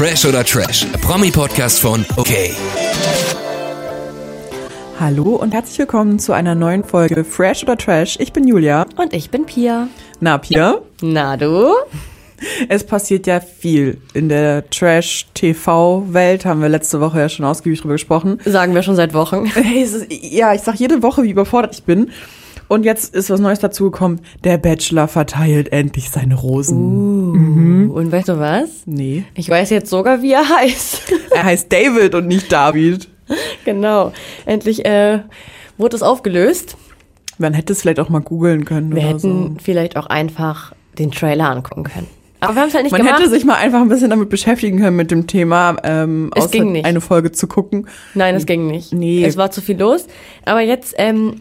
Fresh oder Trash, Promi-Podcast von OK. Hallo und herzlich willkommen zu einer neuen Folge Fresh oder Trash. Ich bin Julia. Und ich bin Pia. Na, Pia? Na du? Es passiert ja viel in der Trash-TV-Welt, haben wir letzte Woche ja schon ausgiebig drüber gesprochen. Sagen wir schon seit Wochen. Hey, es ist, ja, ich sag jede Woche, wie überfordert ich bin. Und jetzt ist was Neues dazugekommen. Der Bachelor verteilt endlich seine Rosen. Uh, Und weißt du was? Nee. Ich weiß jetzt sogar, wie er heißt. Er heißt David und nicht David. genau. Endlich äh, wurde es aufgelöst. Man hätte es vielleicht auch mal googeln können Wir hätten so. vielleicht auch einfach den Trailer angucken können. Aber wir haben es halt nicht Man gemacht. hätte sich mal einfach ein bisschen damit beschäftigen können mit dem Thema, ähm, Es ging nicht. eine Folge zu gucken. Nein, es ging nicht. Nee. Es war zu viel los. Aber jetzt, ähm,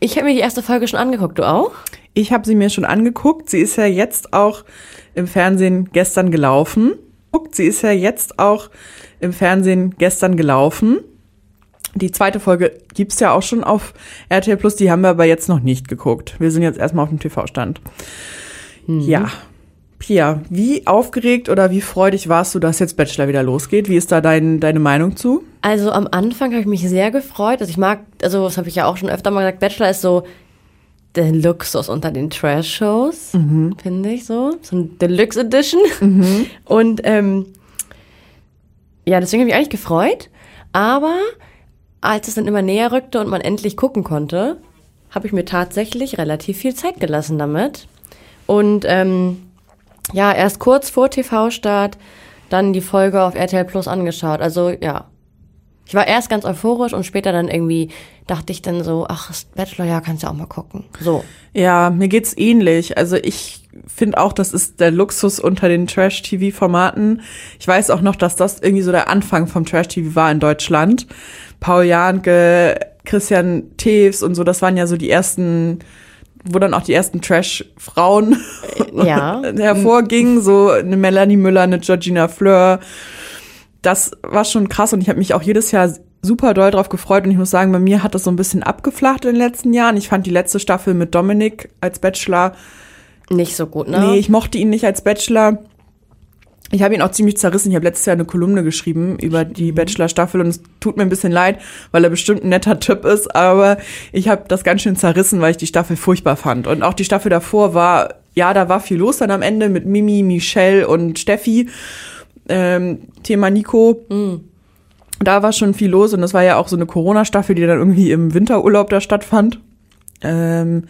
ich habe mir die erste Folge schon angeguckt. Du auch? Ich habe sie mir schon angeguckt. Sie ist ja jetzt auch im Fernsehen gestern gelaufen. Guckt, Sie ist ja jetzt auch im Fernsehen gestern gelaufen. Die zweite Folge gibt's ja auch schon auf RTL Plus, die haben wir aber jetzt noch nicht geguckt. Wir sind jetzt erstmal auf dem TV-Stand. Ja. Pia, wie aufgeregt oder wie freudig warst du, dass jetzt Bachelor wieder losgeht? Wie ist da dein, deine Meinung zu? Also am Anfang habe ich mich sehr gefreut. Also ich mag, also das habe ich ja auch schon öfter mal gesagt, Bachelor ist so der Luxus unter den Trash-Shows, finde ich so. So ein Deluxe Edition. Und ähm, ja, deswegen habe ich eigentlich gefreut. Aber als es dann immer näher rückte und man endlich gucken konnte, habe ich mir tatsächlich relativ viel Zeit gelassen damit. Und ähm, ja, erst kurz vor TV-Start dann die Folge auf RTL Plus angeschaut. Also ja, ich war erst ganz euphorisch und später dann irgendwie dachte ich dann so, ach, Bachelor, ja, kannst du auch mal gucken. So. Ja, mir geht's ähnlich. Also ich finde auch, das ist der Luxus unter den Trash-TV-Formaten. Ich weiß auch noch, dass das irgendwie so der Anfang vom Trash-TV war in Deutschland. Paul Janke, Christian Teves und so, das waren ja so die ersten, wo dann auch die ersten Trash-Frauen Ja. hervorgingen. So eine Melanie Müller, eine Georgina Fleur. Das war schon krass und ich habe mich auch jedes Jahr super doll drauf gefreut und ich muss sagen, bei mir hat das so ein bisschen abgeflacht in den letzten Jahren. Ich fand die letzte Staffel mit Dominik als Bachelor, Nicht so gut, ne? nee, ich mochte ihn nicht als Bachelor. Ich habe ihn auch ziemlich zerrissen. Ich habe letztes Jahr eine Kolumne geschrieben über die Bachelor-Staffel und es tut mir ein bisschen leid, weil er bestimmt ein netter Typ ist, aber ich habe das ganz schön zerrissen, weil ich die Staffel furchtbar fand. Und auch die Staffel davor war, ja, da war viel los dann am Ende mit Mimi, Michelle und Steffi. Ähm, Thema Nico. Da war schon viel los und das war ja auch so eine Corona-Staffel, die dann irgendwie im Winterurlaub da stattfand. Ähm,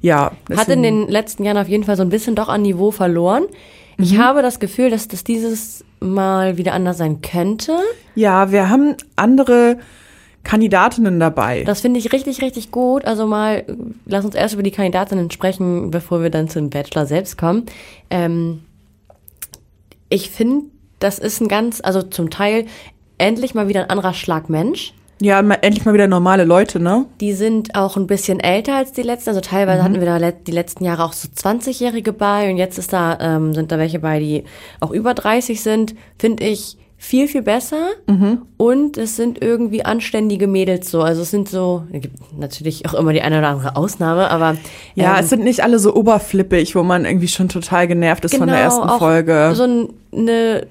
ja. Hat in den letzten Jahren auf jeden Fall so ein bisschen doch an Niveau verloren. Ich habe das Gefühl, dass das dieses Mal wieder anders sein könnte. Ja, wir haben andere Kandidatinnen dabei. Das finde ich richtig, richtig gut. Also mal, lass uns erst über die Kandidatinnen sprechen, bevor wir dann zum Bachelor selbst kommen. Ähm, ich finde, das ist ein ganz, also zum Teil endlich mal wieder ein anderer Schlag Mensch. Ja, endlich mal wieder normale Leute, ne? Die sind auch ein bisschen älter als die letzten. Also teilweise hatten wir da die letzten Jahre auch so 20-Jährige bei und jetzt ist da, ähm, sind da welche bei, die auch über 30 sind. Finde ich viel, viel besser. Und es sind irgendwie anständige Mädels so. Also es sind so, es gibt natürlich auch immer die eine oder andere Ausnahme, aber Ja, ähm, es sind nicht alle so oberflippig, wo man irgendwie schon total genervt ist von der ersten Genau, auch Folge. So ein- eine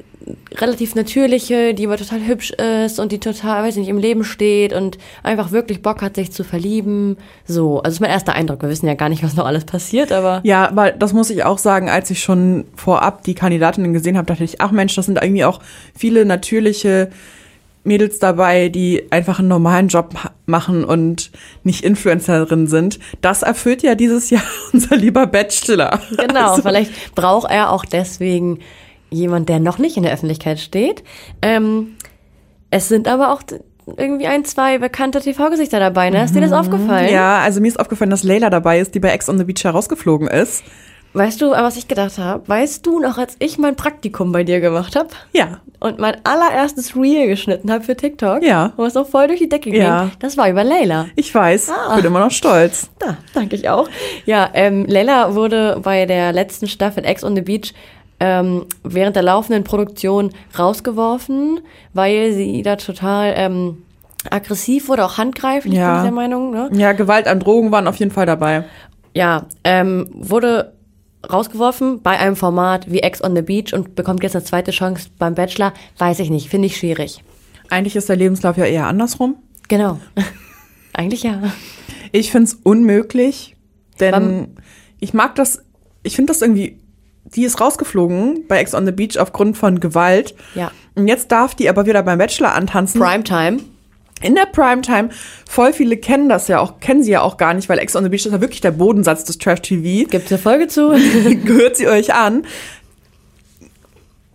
relativ natürliche, die aber total hübsch ist und die total, weiß ich nicht, im Leben steht und einfach wirklich Bock hat, sich zu verlieben. So, also das ist mein erster Eindruck. Wir wissen ja gar nicht, was noch alles passiert, aber Ja, aber das muss ich auch sagen, als ich schon vorab die Kandidatinnen gesehen habe, dachte ich, ach Mensch, das sind irgendwie auch viele natürliche Mädels dabei, die einfach einen normalen Job ma- machen und nicht Influencerin sind. Das erfüllt ja dieses Jahr unser lieber Bachelor. genau, Also, vielleicht braucht er auch deswegen jemand, der noch nicht in der Öffentlichkeit steht. Ähm, es sind aber auch irgendwie ein, zwei bekannte TV-Gesichter dabei, ne? Ist dir das aufgefallen? ja, also mir ist aufgefallen, dass Layla dabei ist, die bei Ex on the Beach herausgeflogen ist. Weißt du, was ich gedacht habe? Weißt du noch, als ich mein Praktikum bei dir gemacht habe? Ja. und mein allererstes Reel geschnitten habe für TikTok, Ja. wo es auch voll durch die Decke ging, Ja. das war über Leila. Ich weiß, Ah. bin immer noch stolz. Da, danke ich auch. Ja, ähm, Leila wurde bei der letzten Staffel Ex on the Beach ähm, während der laufenden Produktion rausgeworfen, weil sie da total ähm, aggressiv wurde, auch handgreiflich, Ja. bin ich der Meinung. Ne? Ja, Gewalt an Drogen waren auf jeden Fall dabei. Ja, ähm, wurde rausgeworfen bei einem Format wie Ex on the Beach und bekommt jetzt eine zweite Chance beim Bachelor, weiß ich nicht, finde ich schwierig. Eigentlich ist der Lebenslauf ja eher andersrum. Genau. Eigentlich ja. Ich find's unmöglich, denn Wann- ich mag das, ich finde das irgendwie, die ist rausgeflogen bei Ex on the Beach aufgrund von Gewalt. Ja. Und jetzt darf die aber wieder beim Bachelor antanzen. Primetime. In der Primetime. Voll viele kennen das ja auch, kennen sie ja auch gar nicht, weil Ex on the Beach ist ja wirklich der Bodensatz des Trash-TV. Gibt es eine Folge zu? Gehört sie euch an.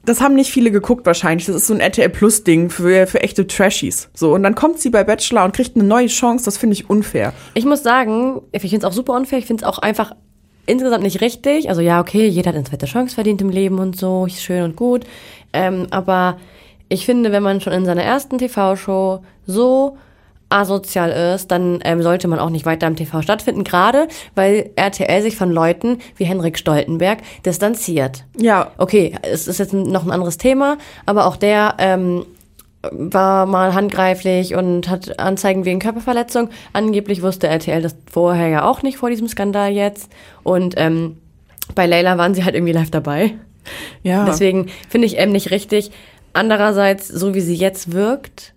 Das haben nicht viele geguckt wahrscheinlich. Das ist so ein RTL Plus Ding für, für echte Trashies. So und dann kommt sie bei Bachelor und kriegt eine neue Chance. Das finde ich unfair. Ich muss sagen, ich finde es auch super unfair. Ich finde es auch einfach insgesamt nicht richtig. Also ja, okay, jeder hat eine zweite Chance verdient im Leben und so, ist schön und gut. Ähm, aber ich finde, wenn man schon in seiner ersten TV-Show so asozial ist, dann ähm, sollte man auch nicht weiter im TV stattfinden, gerade weil RTL sich von Leuten wie Henrik Stoltenberg distanziert. Ja, Okay, es ist jetzt noch ein anderes Thema, aber auch der ähm, war mal handgreiflich und hat Anzeigen wegen Körperverletzung. Angeblich wusste RTL das vorher ja auch nicht vor diesem Skandal jetzt. Und ähm, bei Leila waren sie halt irgendwie live dabei. ja. Deswegen finde ich eben nicht richtig. Andererseits, so wie sie jetzt wirkt,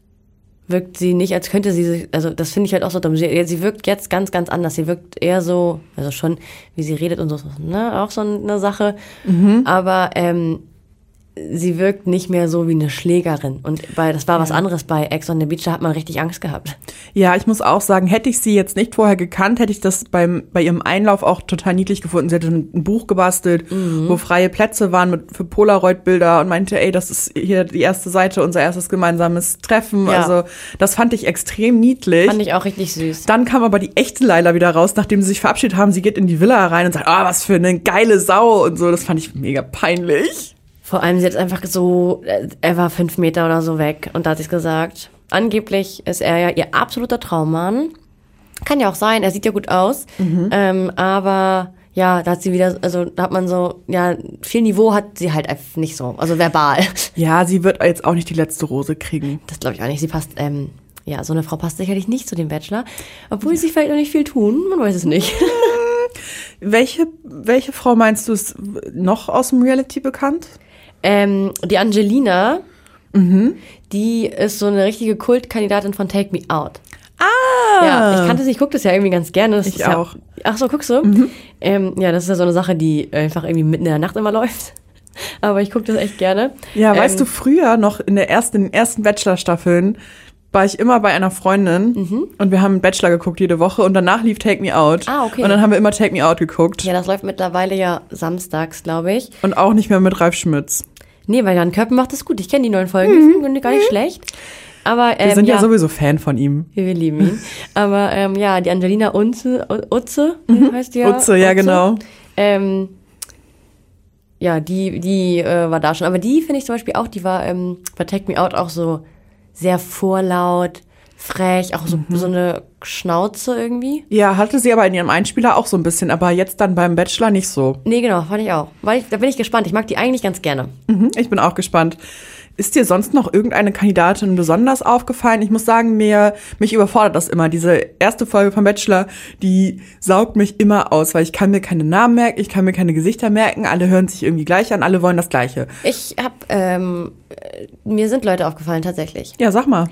wirkt sie nicht, als könnte sie sich, also das finde ich halt auch so dumm. Sie, sie wirkt jetzt ganz, ganz anders. Sie wirkt eher so, also schon, wie sie redet und so, ne, auch so eine Sache. Aber ähm, sie wirkt nicht mehr so wie eine Schlägerin. Und bei, das war was anderes bei Ex on the Beach, da hat man richtig Angst gehabt. Ja, ich muss auch sagen, hätte ich sie jetzt nicht vorher gekannt, hätte ich das beim, bei ihrem Einlauf auch total niedlich gefunden. Sie hatte ein Buch gebastelt, wo freie Plätze waren mit, für Polaroid-Bilder und meinte, ey, das ist hier die erste Seite, unser erstes gemeinsames Treffen. Ja. Also das fand ich extrem niedlich. Fand ich auch richtig süß. Dann kam aber die echte Laila wieder raus, nachdem sie sich verabschiedet haben. Sie geht in die Villa rein und sagt, ah, was für eine geile Sau und so. Das fand ich mega peinlich. Vor allem, sie hat einfach so, äh, er war fünf Meter oder so weg und da hat sie es gesagt. Angeblich ist er ja ihr absoluter Traummann. Kann ja auch sein, er sieht ja gut aus. Ähm, aber ja, da hat sie wieder, also da hat man so, ja, viel Niveau hat sie halt einfach nicht so, also verbal. Ja, sie wird jetzt auch nicht die letzte Rose kriegen. Das glaube ich auch nicht. Sie passt, ähm, ja, so eine Frau passt sicherlich nicht zu dem Bachelor. Obwohl sie vielleicht noch nicht viel tun, man weiß es nicht. Welche, welche Frau meinst du ist noch aus dem Reality bekannt? Ähm, die Angelina, die ist so eine richtige Kultkandidatin von Take Me Out. Ah! Ja, ich kannte sie, ich gucke das ja irgendwie ganz gerne. Das Ich ist ja, auch. Ach so, guckst du? Ähm, ja, das ist ja so eine Sache, die einfach irgendwie mitten in der Nacht immer läuft. Aber ich gucke das echt gerne. Ja, ähm, weißt du, früher noch in der ersten, in den ersten Bachelor-Staffeln war ich immer bei einer Freundin und wir haben einen Bachelor geguckt jede Woche und danach lief Take Me Out. Ah, okay. Und dann haben wir immer Take Me Out geguckt. Ja, das läuft mittlerweile ja samstags, glaube ich. Und auch nicht mehr mit Ralf Schmitz. Nee, weil Jan Köppen macht das gut. Ich kenne die neuen Folgen, die sind gar nicht schlecht. Aber ähm, Wir sind ja. sowieso Fan von ihm. Wir lieben ihn. Aber ähm, ja, die Angelina Unze, Utze heißt die ja. Mhm. Utze, ja, genau. Ähm, ja, die, die äh, war da schon. Aber die finde ich zum Beispiel auch, die war ähm, bei Take Me Out auch so sehr vorlaut, frech, auch so, Mhm. so eine Schnauze irgendwie. Ja, hatte sie aber in ihrem Einspieler auch so ein bisschen, aber jetzt dann beim Bachelor nicht so. Nee, genau, fand ich auch. Weil ich, da bin ich gespannt. Ich mag die eigentlich ganz gerne. Mhm, ich bin auch gespannt. Ist dir sonst noch irgendeine Kandidatin besonders aufgefallen? Ich muss sagen, mir, mich überfordert das immer. Diese erste Folge vom Bachelor, die saugt mich immer aus, weil ich kann mir keine Namen merken, ich kann mir keine Gesichter merken, alle hören sich irgendwie gleich an, alle wollen das Gleiche. Ich hab, ähm, äh, mir sind Leute aufgefallen, tatsächlich. Ja, sag mal.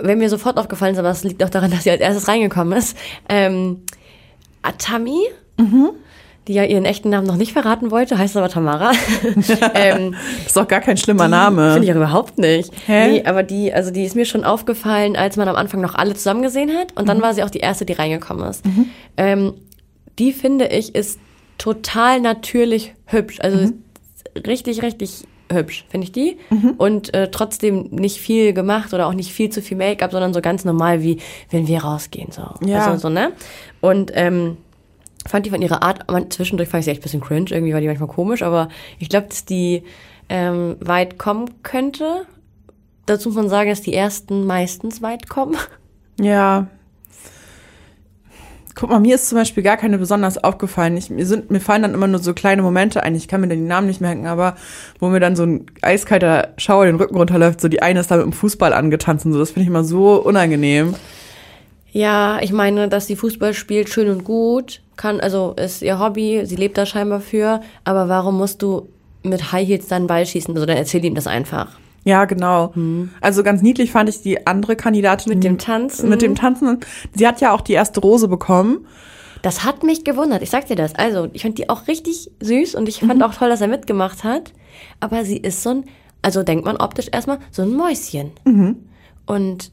Wer mir sofort aufgefallen ist, aber das liegt auch daran, dass sie als erstes reingekommen ist, ähm, Atami, die ja ihren echten Namen noch nicht verraten wollte, heißt aber Tamara. ähm, Das ist doch gar kein schlimmer Finde Name. ich auch überhaupt nicht. Hä? Nee, aber die, also die ist mir schon aufgefallen, als man am Anfang noch alle zusammen gesehen hat. Und dann war sie auch die erste, die reingekommen ist. Ähm, die finde ich ist total natürlich hübsch. Also richtig, richtig hübsch, finde ich die. Und äh, trotzdem nicht viel gemacht oder auch nicht viel zu viel Make-up, sondern so ganz normal, wie wenn wir rausgehen. So. Ja. Also, so, ne? Und ähm, fand die von ihrer Art, man, zwischendurch fand ich sie echt ein bisschen cringe, irgendwie war die manchmal komisch, aber ich glaube, dass die ähm, weit kommen könnte. Dazu muss man sagen, dass die ersten meistens weit kommen. Ja. Guck mal, mir ist zum Beispiel gar keine besonders aufgefallen. Ich, mir, sind, mir fallen dann immer nur so kleine Momente ein. Ich kann mir dann die Namen nicht merken, aber wo mir dann so ein eiskalter Schauer den Rücken runterläuft, so die eine ist da mit dem Fußball angetanzt und so. Das finde ich immer so unangenehm. Ja, ich meine, dass sie Fußball spielt, schön und gut. Kann, also ist ihr Hobby, sie lebt da scheinbar für, aber warum musst du mit High Heels dann Ball schießen? Also dann erzähl ihm das einfach. Ja, genau. Also ganz niedlich fand ich die andere Kandidatin. Mit dem Tanzen. Mit dem Tanzen. Sie hat ja auch die erste Rose bekommen. Das hat mich gewundert, ich sag dir das. Also, ich fand die auch richtig süß und ich fand auch toll, dass er mitgemacht hat. Aber sie ist so ein, also denkt man optisch erstmal, so ein Mäuschen. Und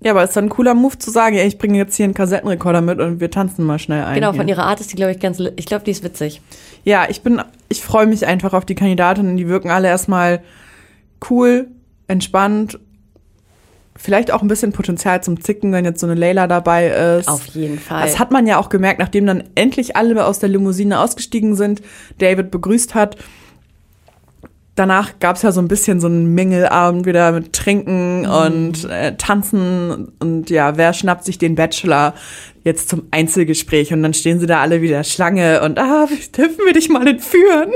Ja, aber ist dann ein cooler Move zu sagen, ey, ich bringe jetzt hier einen Kassettenrekorder mit und wir tanzen mal schnell ein. genau, hier. von ihrer Art ist die, glaube ich, ganz, ich glaube, die ist witzig. Ja, ich bin, ich freue mich einfach auf die Kandidatinnen. Die wirken alle erstmal cool, entspannt. Vielleicht auch ein bisschen Potenzial zum Zicken, wenn jetzt so eine Leila dabei ist. Auf jeden Fall. Das hat man ja auch gemerkt, nachdem dann endlich alle aus der Limousine ausgestiegen sind, David begrüßt hat. Danach gab es ja so ein bisschen so einen Mingelabend wieder mit Trinken und äh, Tanzen und ja, wer schnappt sich den Bachelor jetzt zum Einzelgespräch und dann stehen sie da alle wieder Schlange und ah, dürfen wir dich mal entführen?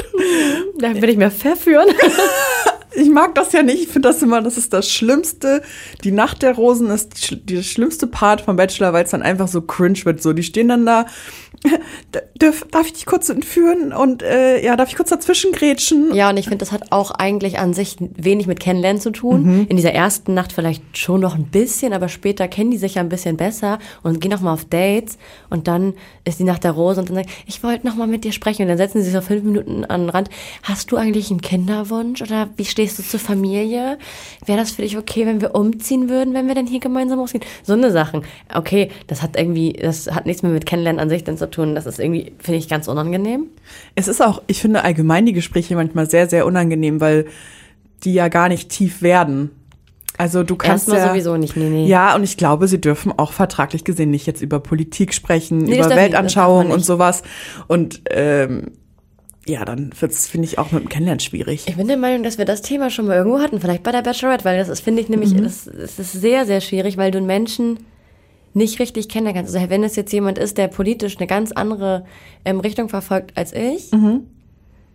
da will ich mir verführen. Ich mag das ja nicht. Ich finde das immer, das ist das Schlimmste. Die Nacht der Rosen ist die schlimmste Part vom Bachelor, weil es dann einfach so cringe wird. So, die stehen dann da. "D- Dürf, darf ich dich kurz entführen? Und äh, ja, darf ich kurz dazwischen grätschen? Ja, und ich finde, das hat auch eigentlich an sich wenig mit Kennenlernen zu tun. In dieser ersten Nacht vielleicht schon noch ein bisschen, aber später kennen die sich ja ein bisschen besser und gehen noch mal auf Dates. Und dann ist die Nacht der Rose und dann sagt, ich wollte noch mal mit dir sprechen. Und dann setzen sie sich so fünf Minuten an den Rand. Hast du eigentlich einen Kinderwunsch oder wie stehst du zur Familie? Wäre das für dich okay, wenn wir umziehen würden, wenn wir dann hier gemeinsam ausgehen? So eine Sachen. Okay, das hat irgendwie, das hat nichts mehr mit Kennenlernen an sich dann zu tun. Das ist irgendwie, finde ich, ganz unangenehm. Es ist auch, ich finde allgemein die Gespräche manchmal sehr, sehr unangenehm, weil die ja gar nicht tief werden. Also du kannst Erstmal ja, sowieso nicht, nee, nee. Ja, und ich glaube, sie dürfen auch vertraglich gesehen nicht jetzt über Politik sprechen, Nee, über Weltanschauung und sowas. Und ähm, ja, dann wird's, finde ich, auch mit dem Kennenlernen schwierig. Ich bin der Meinung, dass wir das Thema schon mal irgendwo hatten, vielleicht bei der Bachelorette, weil das ist, finde ich nämlich, das, das ist sehr, sehr schwierig, weil du einen Menschen nicht richtig kennen kannst. Also wenn es jetzt jemand ist, der politisch eine ganz andere ähm, Richtung verfolgt als ich,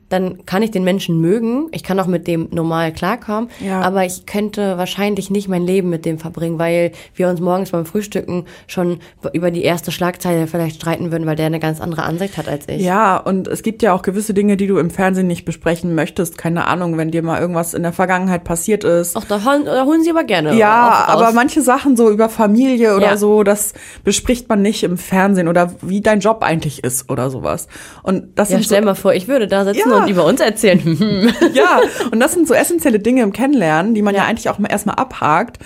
dann kann ich den Menschen mögen. Ich kann auch mit dem normal klarkommen. Ja. Aber ich könnte wahrscheinlich nicht mein Leben mit dem verbringen, weil wir uns morgens beim Frühstücken schon über die erste Schlagzeile vielleicht streiten würden, weil der eine ganz andere Ansicht hat als ich. Ja, und es gibt ja auch gewisse Dinge, die du im Fernsehen nicht besprechen möchtest. Keine Ahnung, wenn dir mal irgendwas in der Vergangenheit passiert ist. Ach, da holen, da holen sie aber gerne. Ja, aber manche Sachen so über Familie oder Ja. so, das bespricht man nicht im Fernsehen oder wie dein Job eigentlich ist oder sowas. Und das Ja, stell so, mal vor, ich würde da sitzen Ja. Und über uns erzählen. Ja, und das sind so essentielle Dinge im Kennenlernen, die man ja, eigentlich auch mal erstmal abhakt,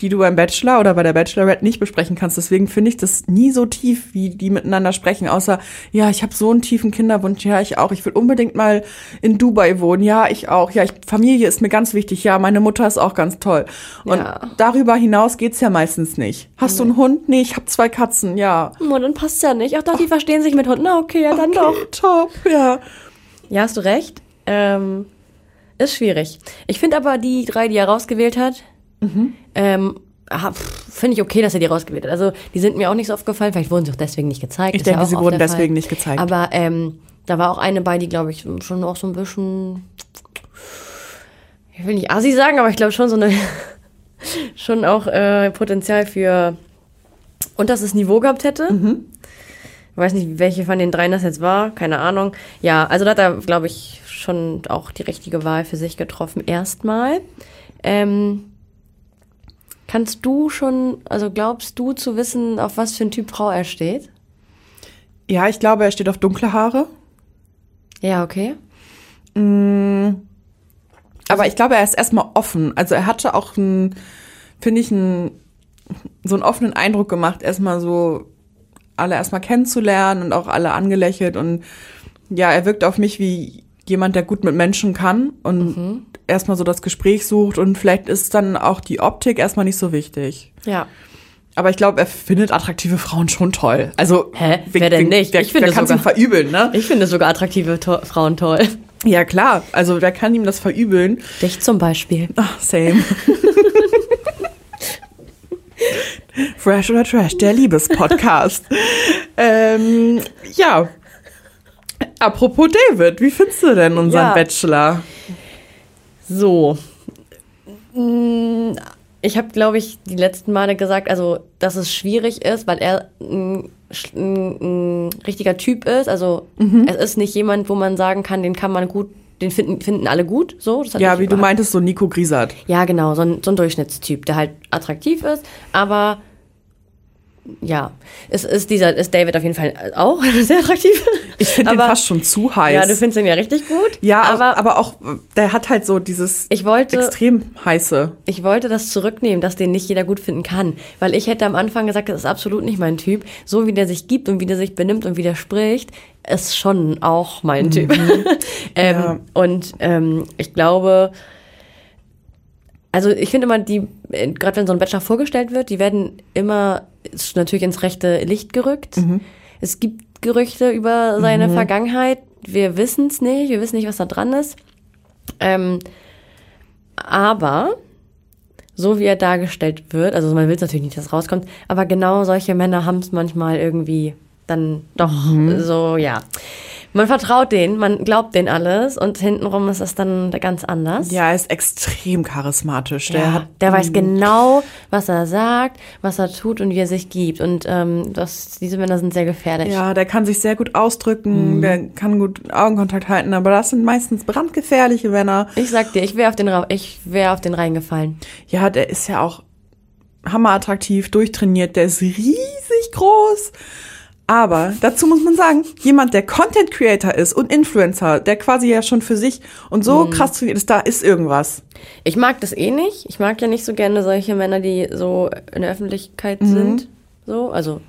die du beim Bachelor oder bei der Bachelorette nicht besprechen kannst. Deswegen finde ich das nie so tief, wie die miteinander sprechen, außer, ja, ich habe so einen tiefen Kinderwunsch, ja, ich auch. Ich will unbedingt mal in Dubai wohnen, ja, ich auch. Ja, ich, Familie ist mir ganz wichtig, ja, meine Mutter ist auch ganz toll. Und Ja. darüber hinaus geht's ja meistens nicht. Hast du einen Hund? Nee, ich habe zwei Katzen, ja. Oh, dann passt ja nicht. Ach doch, die verstehen sich mit Hunden. Na, okay, ja, dann doch. Okay, top, ja. Ja, hast du recht. Ähm, ist schwierig. Ich finde aber die drei, die er rausgewählt hat, ähm, ah, pff, finde ich okay, dass er die rausgewählt hat. Also, die sind mir auch nicht so aufgefallen. Vielleicht wurden sie auch deswegen nicht gezeigt. Ich Ist ja denke, auch sie wurden deswegen Fall. nicht gezeigt. Aber ähm, da war auch eine bei, die, glaube ich, schon auch so ein bisschen, ich will nicht assi sagen, aber ich glaube schon so eine, schon auch äh, Potenzial für unterstes Niveau gehabt hätte. Ich weiß nicht, welche von den dreien das jetzt war, keine Ahnung. Ja, also da hat er, glaube ich, schon auch die richtige Wahl für sich getroffen, erstmal. Ähm, kannst du schon, also glaubst du zu wissen, auf was für ein Typ Frau er steht? Ja, ich glaube, er steht auf dunkle Haare. Ja, okay. Aber ich glaube, er ist erstmal offen. Also er hatte auch einen, finde ich, einen, so einen offenen Eindruck gemacht, erstmal so alle erstmal kennenzulernen und auch alle angelächelt. Und ja, er wirkt auf mich wie jemand, der gut mit Menschen kann und erstmal so das Gespräch sucht. Und vielleicht ist dann auch die Optik erstmal nicht so wichtig. Ja. Aber ich glaube, er findet attraktive Frauen schon toll. Also, Hä? Wer denn nicht? Der, Ich finde der kann ihm sogar. verübeln, ne? Ich finde sogar attraktive to Frauen toll. Ja, klar. Also, wer kann ihm das verübeln? Dich zum Beispiel. Ach, same. Fresh oder Trash, der Liebespodcast. ähm, ja. Apropos David, wie findest du denn unseren Ja. Bachelor? So. Mm, Ich habe, glaube ich, die letzten Male gesagt, also, dass es schwierig ist, weil er sch- ein, ein richtiger Typ ist. Also Mhm. es ist nicht jemand, wo man sagen kann, den kann man gut, den finden, finden alle gut. So, Ja, wie du meintest, so Nico Griesert. Ja, genau, so ein, so ein Durchschnittstyp, der halt attraktiv ist, aber ja, es ist dieser, ist David auf jeden Fall auch sehr attraktiv. Ich finde Aber- fast schon zu heiß. Ja, du findest ihn ja richtig gut. ja, aber, aber, aber auch, der hat halt so dieses ich wollte, extrem heiße. ich wollte das zurücknehmen, dass den nicht jeder gut finden kann. Weil ich hätte am Anfang gesagt, das ist absolut nicht mein Typ. So wie der sich gibt und wie der sich benimmt und wie der spricht, ist schon auch mein Typ. ähm, Ja. Und ähm, ich glaube, also ich finde immer, die, äh, gerade wenn so ein Bachelor vorgestellt wird, die werden immer natürlich ins rechte Licht gerückt. Es gibt Gerüchte über seine Vergangenheit. Wir wissen es nicht, wir wissen nicht, was da dran ist. Ähm, aber so wie er dargestellt wird, also man will es natürlich nicht, dass es rauskommt, aber genau solche Männer haben es manchmal irgendwie dann doch so, ja. Man vertraut denen, man glaubt denen alles und hintenrum ist es dann ganz anders. Ja, er ist extrem charismatisch. Der Ja, hat der weiß genau, was er sagt, was er tut und wie er sich gibt. Und ähm, das, diese Männer sind sehr gefährlich. Ja, der kann sich sehr gut Mhm. ausdrücken, der kann gut Augenkontakt halten, aber das sind meistens brandgefährliche Männer. Ich sag dir, ich wäre auf den Ra- ich wäre auf den reingefallen. Ja, der ist ja auch hammerattraktiv, durchtrainiert, der ist riesig groß. Aber dazu muss man sagen, jemand, der Content Creator ist und Influencer, der quasi ja schon für sich und so Mhm. krass trainiert ist, da ist irgendwas. Ich mag das eh nicht. Ich mag ja nicht so gerne solche Männer, die so in der Öffentlichkeit Mhm. sind. So, also,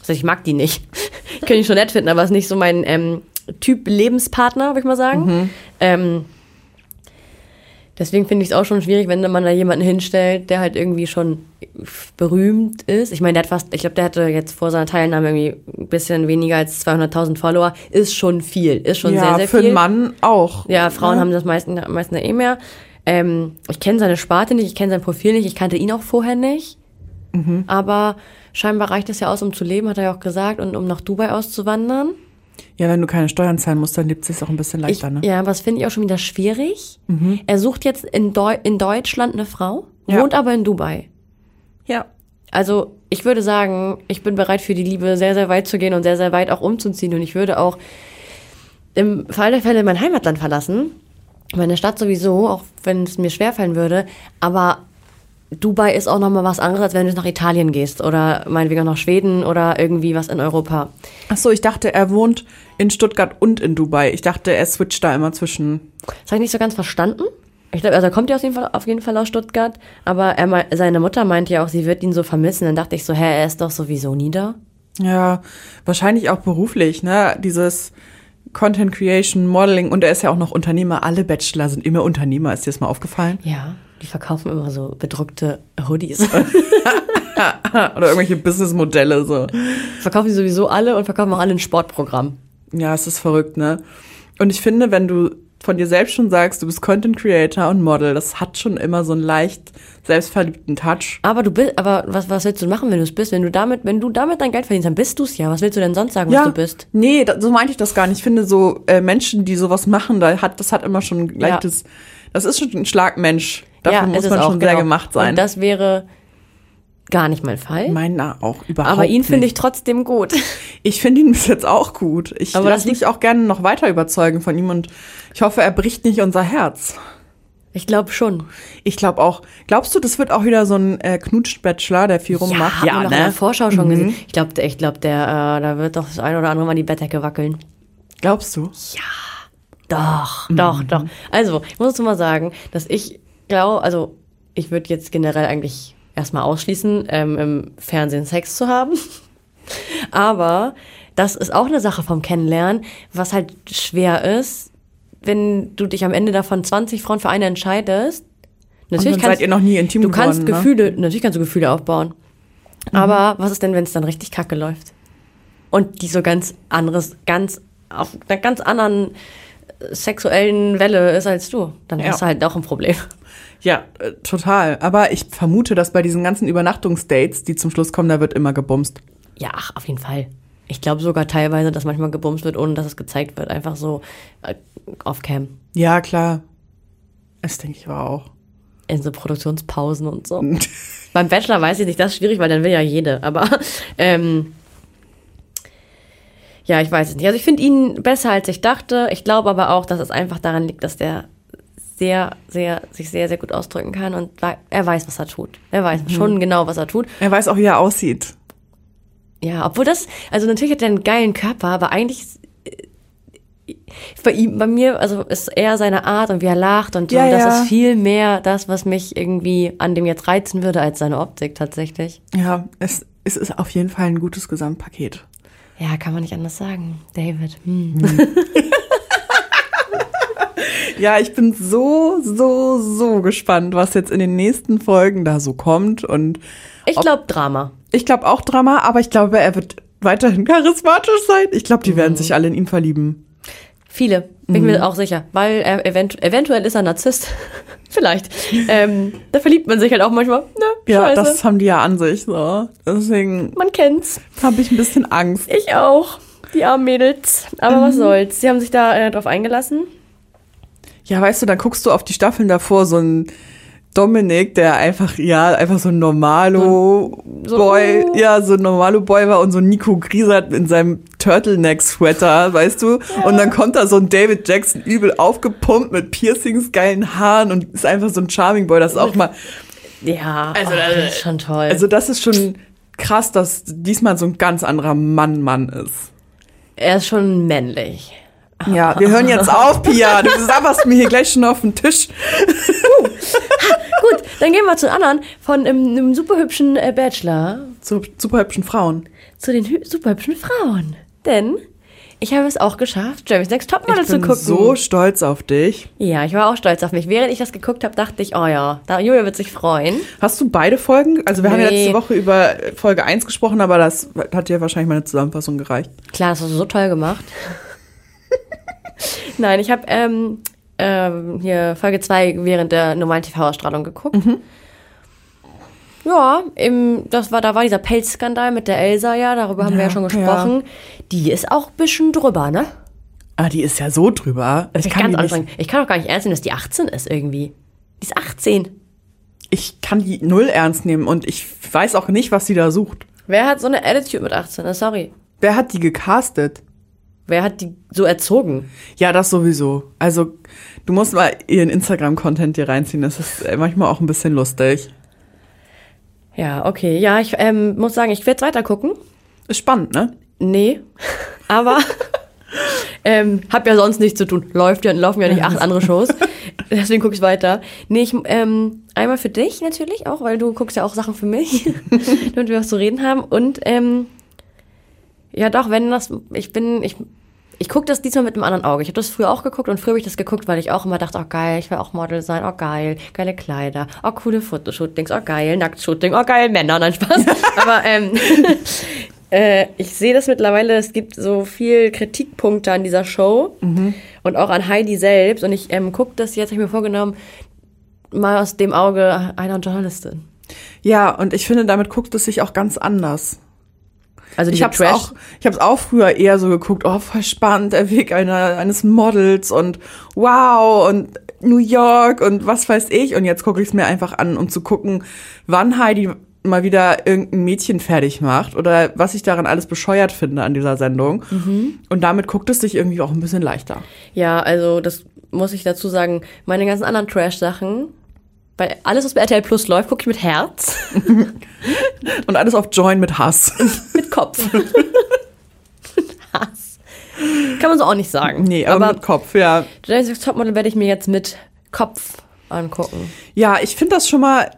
also ich mag die nicht. Könnte ich schon nett finden, aber ist nicht so mein ähm, Typ Lebenspartner, würde ich mal sagen. Mhm. Ähm, deswegen finde ich es auch schon schwierig, wenn man da jemanden hinstellt, der halt irgendwie schon berühmt ist. Ich meine, der hat fast, ich glaube, der hatte jetzt vor seiner Teilnahme irgendwie ein bisschen weniger als 200.000 Follower. Ist schon viel, ist schon ja, sehr, sehr für viel. einen Mann auch. Ja, Frauen ne? haben das meisten, meisten ja eh mehr. Ähm, ich kenne seine Sparte nicht, ich kenne sein Profil nicht, ich kannte ihn auch vorher nicht. Mhm. Aber scheinbar reicht es ja aus, um zu leben, hat er ja auch gesagt, und um nach Dubai auszuwandern. Ja, wenn du keine Steuern zahlen musst, dann lebt es sich auch ein bisschen Ich, leichter, ne? Ja, aber das finde ich auch schon wieder schwierig. Er sucht jetzt in, Deu in Deutschland eine Frau, Ja. wohnt aber in Dubai. Ja. Also ich würde sagen, ich bin bereit für die Liebe sehr, sehr weit zu gehen und sehr, sehr weit auch umzuziehen. Und ich würde auch im Fall der Fälle mein Heimatland verlassen. Meine Stadt sowieso, auch wenn es mir schwerfallen würde. Aber Dubai ist auch nochmal was anderes, als wenn du nach Italien gehst oder meinetwegen auch nach Schweden oder irgendwie was in Europa. Ach so, ich dachte, er wohnt in Stuttgart und in Dubai. Ich dachte, er switcht da immer zwischen. Das habe ich nicht so ganz verstanden. Ich glaube, also er kommt ja auf jeden, Fall, auf jeden Fall aus Stuttgart, aber er, seine Mutter meinte ja auch, sie wird ihn so vermissen. Dann dachte ich so, hä, er ist doch sowieso nie da. Ja, wahrscheinlich auch beruflich, ne? Dieses Content Creation, Modeling und er ist ja auch noch Unternehmer. Alle Bachelor sind immer Unternehmer. Ist dir das mal aufgefallen? Ja, die verkaufen immer so bedruckte Hoodies. Oder irgendwelche Businessmodelle so. verkaufen sie sowieso alle und verkaufen auch alle ein Sportprogramm. Ja, es ist verrückt, ne? Und ich finde, wenn du von dir selbst schon sagst, du bist Content Creator und Model, das hat schon immer so einen leicht selbstverliebten Touch. Aber du bist, aber was, was willst du machen, wenn du es bist? Wenn du damit, wenn du damit dein Geld verdienst, dann bist du es ja. Was willst du denn sonst sagen, was du bist? Nee, da, so meinte ich das gar nicht. Ich finde so äh, Menschen, die sowas machen, da hat das hat immer schon ein leichtes. Das ist schon ein Schlagmensch. Dafür ja, muss man auch, schon sehr genau. gemacht sein. Und das wäre gar nicht mein Fall. Meiner auch überhaupt aber ihn finde ich trotzdem gut. Ich finde ihn bis jetzt auch gut. Ich Aber das lasse mich auch gerne noch weiter überzeugen von ihm und ich hoffe, er bricht nicht unser Herz. Ich glaube schon. Ich glaube auch. Glaubst du, das wird auch wieder so ein äh, Knutsch-Bachelor, der viel rummacht? hat man doch in der Vorschau schon Mhm. gesehen. Ich glaube, ich glaub, der, äh, da wird doch das ein oder andere Mal die Bettdecke wackeln. Glaubst du? Doch, doch, doch. Also, ich muss mal sagen, dass ich glaube, also ich würde jetzt generell eigentlich erstmal ausschließen, ähm, im Fernsehen Sex zu haben. Aber das ist auch eine Sache vom Kennenlernen, was halt schwer ist, wenn du dich am Ende davon 20 Frauen für eine entscheidest. dann seid ihr noch nie intim Du kannst geworden, ne? Gefühle, natürlich kannst du Gefühle aufbauen. Aber was ist denn, wenn es dann richtig kacke läuft? Und die so ganz anderes, ganz auf einer ganz anderen sexuellen Welle ist als du, dann Ja. hast du halt auch ein Problem. Ja, äh, total. Aber ich vermute, dass bei diesen ganzen Übernachtungsdates, die zum Schluss kommen, da wird immer gebumst. Ja, ach, auf jeden Fall. Ich glaube sogar teilweise, dass manchmal gebumst wird, ohne dass es gezeigt wird. Einfach so äh, off-cam. Ja, klar. Das denke ich aber auch. In so Produktionspausen und so. Beim Bachelor weiß ich nicht, das ist schwierig, weil dann will ja jede. Aber ähm, Ja, ich weiß es nicht. Also ich finde ihn besser, als ich dachte. Ich glaube aber auch, dass es einfach daran liegt, dass der sehr, sehr, sich sehr, sehr gut ausdrücken kann und er weiß, was er tut. Er weiß mhm. schon genau, was er tut. Er weiß auch, wie er aussieht. Ja, obwohl das, also natürlich hat er einen geilen Körper, aber eigentlich äh, bei ihm, bei mir, also ist eher seine Art und wie er lacht und so. Ja, das ja. ist viel mehr das, was mich irgendwie an dem jetzt reizen würde, als seine Optik tatsächlich. Ja, es, es ist auf jeden Fall ein gutes Gesamtpaket. Ja, kann man nicht anders sagen. David. Hm. hm. ja, ich bin so, so, so gespannt, was jetzt in den nächsten Folgen da so kommt. Und ich glaube Drama. Ich glaube auch Drama, aber ich glaube, er wird weiterhin charismatisch sein. Ich glaube, die mhm. werden sich alle in ihn verlieben. Viele, bin mhm. mir auch sicher. Weil er event eventuell ist er Narzisst. Vielleicht. Ähm, da verliebt man sich halt auch manchmal. Ne, ja, Scheiße. das haben die ja an sich. So. Deswegen. Man kennt's. Habe ich ein bisschen Angst. Ich auch. Die armen Mädels. Aber mhm. was soll's. Sie haben sich da äh, drauf eingelassen. Ja, weißt du, dann guckst du auf die Staffeln davor, so ein Dominik, der einfach, ja, einfach so ein normalo so, Boy, so. ja, so ein normalo Boy war und so Nico Griesert in seinem Turtleneck-Sweater, weißt du? Ja. Und dann kommt da so ein David Jackson übel aufgepumpt mit Piercings, geilen Haaren und ist einfach so ein Charming Boy, das ist auch mal. Ja, also, oh, das ist schon toll. Also, das ist schon krass, dass diesmal so ein ganz anderer Mann-Mann ist. Er ist schon männlich. Ja, wir hören jetzt auf, Pia. Du sabberst mir hier gleich schon auf den Tisch. Uh, gut, dann gehen wir zu anderen von einem, einem super hübschen äh, Bachelor. Zu super hübschen Frauen. Zu den super hübschen Frauen. Denn ich habe es auch geschafft, Jeremy's Next Topmodel zu gucken. Ich bin so stolz auf dich. Ja, ich war auch stolz auf mich. Während ich das geguckt habe, dachte ich, oh ja, da, Julia wird sich freuen. Hast du beide Folgen? Also wir nee. haben ja letzte Woche über Folge 1 gesprochen, aber das hat dir wahrscheinlich meine Zusammenfassung gereicht. Klar, das hast du so toll gemacht. Nein, ich habe ähm, ähm, hier Folge 2 während der normalen TV-Ausstrahlung geguckt. Mhm. Ja, im, das war, da war dieser Pelzskandal mit der Elsa, ja, darüber haben ja, wir ja schon gesprochen. Ja. Die ist auch ein bisschen drüber, ne? Ah, die ist ja so drüber. Ich kann, ganz nicht, ich kann auch gar nicht ernst nehmen, dass die 18 ist irgendwie. Die ist 18. Ich kann die null ernst nehmen und ich weiß auch nicht, was sie da sucht. Wer hat so eine Attitude mit 18? Sorry. Wer hat die gecastet? Wer hat die so erzogen? Ja, das sowieso. Also, du musst mal ihren Instagram-Content dir reinziehen. Das ist äh, manchmal auch ein bisschen lustig. Ja, okay. Ja, ich ähm, muss sagen, ich werde weiter gucken. Ist spannend, ne? Nee. Aber ähm, hab ja sonst nichts zu tun. Läuft ja, laufen ja nicht acht andere Shows. Deswegen gucke ich weiter. Nee, ich, ähm, einmal für dich natürlich auch, weil du guckst ja auch Sachen für mich, damit wir was zu reden haben. Und ähm, ja, doch, wenn das, ich bin, ich, ich gucke das diesmal mit einem anderen Auge. Ich habe das früher auch geguckt und früher habe ich das geguckt, weil ich auch immer dachte, oh geil, ich will auch Model sein, oh geil, geile Kleider, oh coole Fotoshootings, oh geil, Nacktshooting, oh geil, Männer, nein, Spaß. Aber ähm, äh, ich sehe das mittlerweile, es gibt so viel Kritikpunkte an dieser Show mhm. und auch an Heidi selbst und ich ähm, gucke das jetzt, habe ich mir vorgenommen, mal aus dem Auge einer Journalistin. Ja, und ich finde, damit guckt es sich auch ganz anders. Also ich habe es auch, ich habe auch früher eher so geguckt, oh voll spannend, der Weg einer, eines Models und wow und New York und was weiß ich. Und jetzt gucke ich es mir einfach an, um zu gucken, wann Heidi mal wieder irgendein Mädchen fertig macht oder was ich daran alles bescheuert finde an dieser Sendung. Mhm. Und damit guckt es sich irgendwie auch ein bisschen leichter. Ja, also das muss ich dazu sagen, meine ganzen anderen Trash-Sachen bei alles, was bei RTL Plus läuft, gucke ich mit Herz. Und alles auf Join mit Hass. mit Kopf. mit Hass. Kann man so auch nicht sagen. Nee, aber, aber mit Kopf, ja. Jeremy's Topmodel werde ich mir jetzt mit Kopf angucken. Ja, ich finde das schon mal,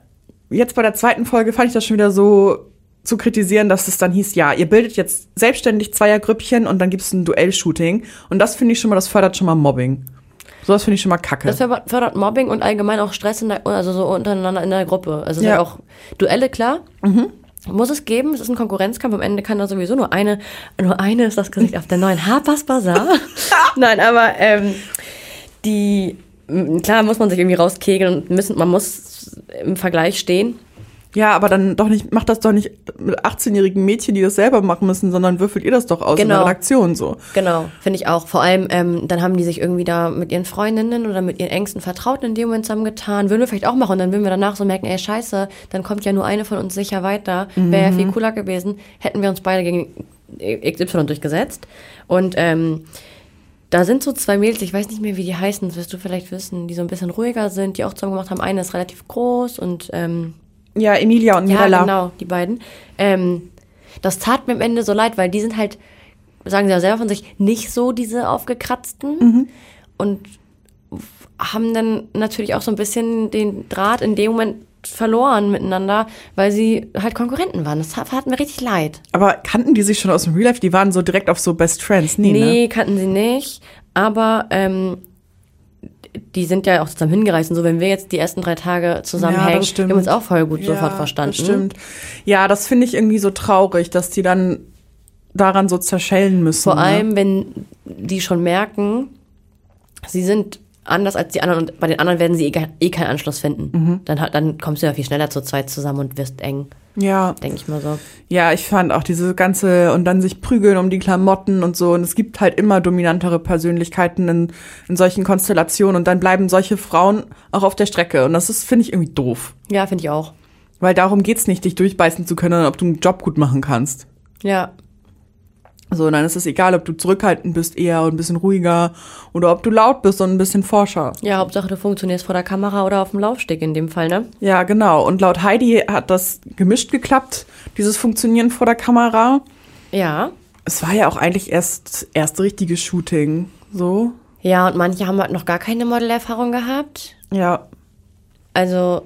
jetzt bei der zweiten Folge fand ich das schon wieder so zu kritisieren, dass es dann hieß, ja, ihr bildet jetzt selbstständig Zweiergrüppchen und dann gibt es ein Duellshooting. Und das finde ich schon mal, das fördert schon mal Mobbing. Sowas finde ich schon mal kacke. Das fördert Mobbing und allgemein auch Stress in der, also so untereinander in der Gruppe. Also ja. auch Duelle, klar. Mhm. Muss es geben, es ist ein Konkurrenzkampf. Am Ende kann da sowieso nur eine, nur eine ist das Gesicht auf der neuen Harper's Bazaar. Nein, aber ähm, die, klar muss man sich irgendwie rauskegeln und müssen, man muss im Vergleich stehen. Ja, aber dann doch nicht, macht das doch nicht mit 18-jährigen Mädchen, die das selber machen müssen, sondern würfelt ihr das doch aus genau. in der. Redaktion so. Genau, finde ich auch. Vor allem, ähm, dann haben die sich irgendwie da mit ihren Freundinnen oder mit ihren engsten Vertrauten in dem Moment zusammengetan. Würden wir vielleicht auch machen und dann würden wir danach so merken, ey, scheiße, dann kommt ja nur eine von uns sicher weiter. Mhm. Wäre ja viel cooler gewesen. Hätten wir uns beide gegen XY durchgesetzt. Und ähm, da sind so zwei Mädels, ich weiß nicht mehr, wie die heißen, das wirst du vielleicht wissen, die so ein bisschen ruhiger sind, die auch zusammen gemacht haben. Eine ist relativ groß und ähm, Ja, Emilia und ja, Mirella. genau, die beiden. Ähm, das tat mir am Ende so leid, weil die sind halt, sagen sie ja selber von sich, nicht so diese aufgekratzten und haben dann natürlich auch so ein bisschen den Draht in dem Moment verloren miteinander, weil sie halt Konkurrenten waren. Das tat, tat mir richtig leid. Aber kannten die sich schon aus dem Real Life? Die waren so direkt auf so Best Friends. Nee, Nee, ne? kannten sie nicht, aber ähm, die sind ja auch zusammen hingereist und so, wenn wir jetzt die ersten drei Tage zusammenhängen, das stimmt. wir haben uns auch voll gut sofort Ja, verstanden. Das stimmt. Ja, das finde ich irgendwie so traurig, dass die dann daran so zerschellen müssen. Vor ne? allem, wenn die schon merken, sie sind anders als die anderen und bei den anderen werden sie eh, eh keinen Anschluss finden. Mhm. Dann, dann kommst du ja viel schneller zu zweit zusammen und wirst eng, Ja, denke ich mal so. ja, ich fand auch diese ganze und dann sich prügeln um die Klamotten und so. Und es gibt halt immer dominantere Persönlichkeiten in, in solchen Konstellationen und dann bleiben solche Frauen auch auf der Strecke. Und das ist, finde ich, irgendwie doof. Ja, finde ich auch. Weil darum geht's nicht, dich durchbeißen zu können, ob du einen Job gut machen kannst. Ja, So, dann ist es egal, ob du zurückhaltend bist eher und ein bisschen ruhiger oder ob du laut bist und ein bisschen forscher. ja, Hauptsache du funktionierst vor der Kamera oder auf dem Laufsteg in dem Fall, ne? Ja, genau. Und laut Heidi hat das gemischt geklappt, dieses Funktionieren vor der Kamera. Ja. Es war ja auch eigentlich erst das erste richtige Shooting. So. Ja, und manche haben halt noch gar keine Modelerfahrung gehabt. Ja. Also,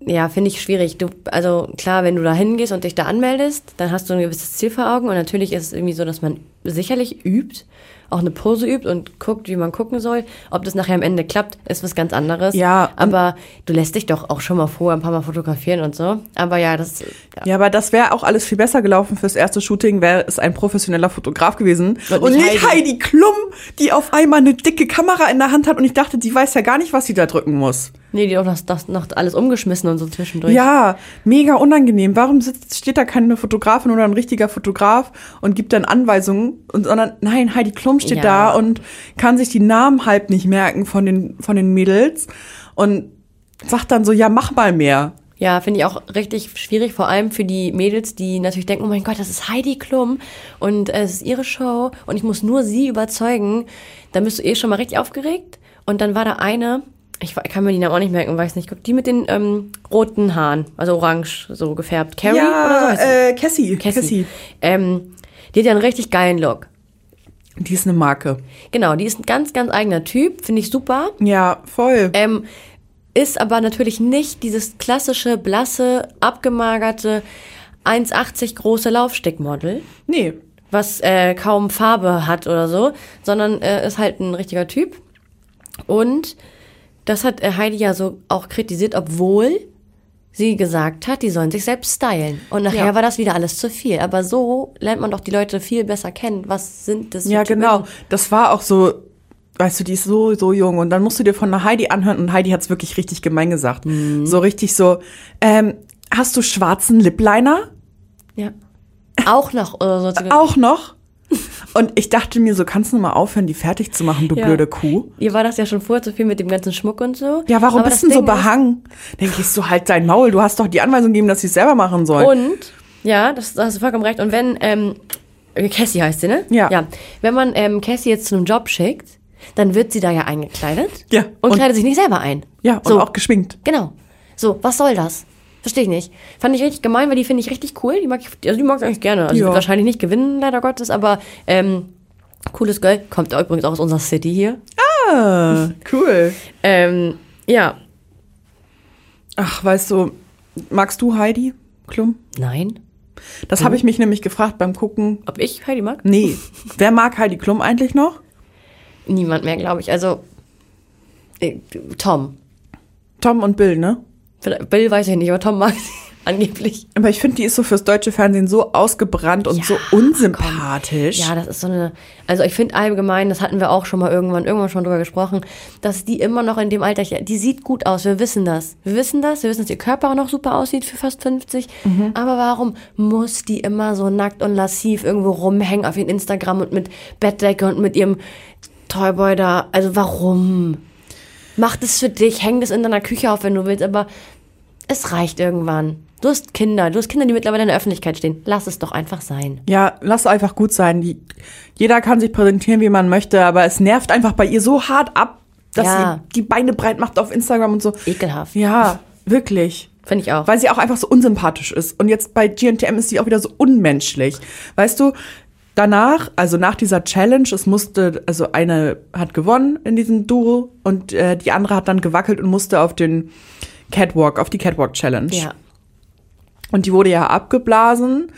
ja, finde ich schwierig. Du, also klar, wenn du da hingehst und dich da anmeldest, dann hast du ein gewisses Ziel vor Augen und natürlich ist es irgendwie so, dass man sicherlich übt, auch eine Pose übt und guckt, wie man gucken soll. Ob das nachher am Ende klappt, ist was ganz anderes. Ja, Aber du lässt dich doch auch schon mal vorher ein paar Mal fotografieren und so. Aber ja, das, ja. Ja, aber das wäre auch alles viel besser gelaufen fürs erste Shooting, wäre es ein professioneller Fotograf gewesen. Und Und, nicht nicht Heidi. Heidi. Klum, die auf einmal eine dicke Kamera in der Hand hat und ich dachte, die weiß ja gar nicht, was sie da drücken muss. Nee, die doch das, das noch alles umgeschmissen und so zwischendurch. Ja, mega unangenehm. Warum sitzt, steht da keine Fotografin oder ein richtiger Fotograf und gibt dann Anweisungen? Und, sondern, nein, Heidi Klum steht Ja. da und kann sich die Namen halb nicht merken von den, von den Mädels und sagt dann so, ja, mach mal mehr. Ja, finde ich auch richtig schwierig, vor allem für die Mädels, die natürlich denken, oh mein Gott, das ist Heidi Klum und äh, es ist ihre Show und ich muss nur sie überzeugen. Da bist du eh schon mal richtig aufgeregt. Und dann war da eine, ich kann mir die Namen auch nicht merken, weiß nicht, guck, die mit den ähm, roten Haaren, also orange so gefärbt. Carrie oder so äh, Cassie. Cassie. Cassie. Ähm, die hat ja einen richtig geilen Look. Die ist eine Marke. Genau, die ist ein ganz, ganz eigener Typ, finde ich super. Ja, voll. Ähm, ist aber natürlich nicht dieses klassische, blasse, abgemagerte, 1,80 große Laufstickmodel, nee. was äh, kaum Farbe hat oder so, sondern äh, ist halt ein richtiger Typ. Und das hat äh, Heidi ja so auch kritisiert, obwohl sie gesagt hat, die sollen sich selbst stylen. Und nachher Ja. war das wieder alles zu viel. Aber so lernt man doch die Leute viel besser kennen. Was sind das? Ja, genau. Das war auch so, weißt du, die ist so, so jung. Und dann musst du dir von einer Heidi anhören und Heidi hat's wirklich richtig gemein gesagt. Mhm. So richtig so, ähm, hast du schwarzen Lipliner? Ja. Auch noch oder so. Auch noch? Und ich dachte mir so, kannst du mal aufhören, die fertig zu machen, du Ja. blöde Kuh? Ihr war das ja schon vorher zu viel mit dem ganzen Schmuck und so. Ja, warum Aber bist das du so Ding ist- behangen? Dann gehst du halt dein Maul. Du hast doch die Anweisung gegeben, dass sie es selber machen sollen. Und, ja, das, da hast du vollkommen recht. Und wenn, ähm, Cassie heißt sie, ne? Ja. Ja. Wenn man ähm, Cassie jetzt zu einem Job schickt, dann wird sie da ja eingekleidet. Ja, Und, und- kleidet sich nicht selber ein. ja, und so. auch geschminkt. Genau. So, was soll das? Verstehe ich nicht. Fand ich richtig gemein, weil die finde ich richtig cool. Die mag ich, also die mag ich eigentlich gerne. Also Ja. wahrscheinlich nicht gewinnen, leider Gottes, aber ähm, cooles Girl. Kommt übrigens auch aus unserer City hier. Ah, cool. Ähm, ja. Ach, weißt du, magst du Heidi Klum? Nein. Das habe ich mich nämlich gefragt beim Gucken. Ob ich Heidi mag? Nee. Wer mag Heidi Klum eigentlich noch? Niemand mehr, glaube ich. Also, äh, Tom. Tom und Bill, ne? Bill weiß ich nicht, aber Tom mag sie angeblich. Aber ich finde, die ist so fürs deutsche Fernsehen so ausgebrannt und Ja, so unsympathisch. Ja, das ist so eine. Also ich finde allgemein, das hatten wir auch schon mal irgendwann, irgendwann schon drüber gesprochen, dass die immer noch in dem Alter, die sieht gut aus. Wir wissen das. Wir wissen das. Wir wissen, dass ihr Körper auch noch super aussieht für fast 50. Aber warum muss die immer so nackt und lassiv irgendwo rumhängen auf ihrem Instagram und mit Bettdecke und mit ihrem Toyboy da? Also warum? Mach das für dich, häng das in deiner Küche auf, wenn du willst, aber es reicht irgendwann. Du hast Kinder, du hast Kinder, die mittlerweile in der Öffentlichkeit stehen. Lass es doch einfach sein. Ja, lass einfach gut sein. Die, jeder kann sich präsentieren, wie man möchte, aber es nervt einfach bei ihr so hart ab, dass Ja. sie die Beine breit macht auf Instagram und so. Ekelhaft. Ja, wirklich. Finde ich auch. Weil sie auch einfach so unsympathisch ist. Und jetzt bei GNTM ist sie auch wieder so unmenschlich. Weißt du, danach, also nach dieser Challenge, es musste, also eine hat gewonnen in diesem Duo und äh, die andere hat dann gewackelt und musste auf den Catwalk, auf die Catwalk Challenge. ja, Und die wurde ja abgeblasen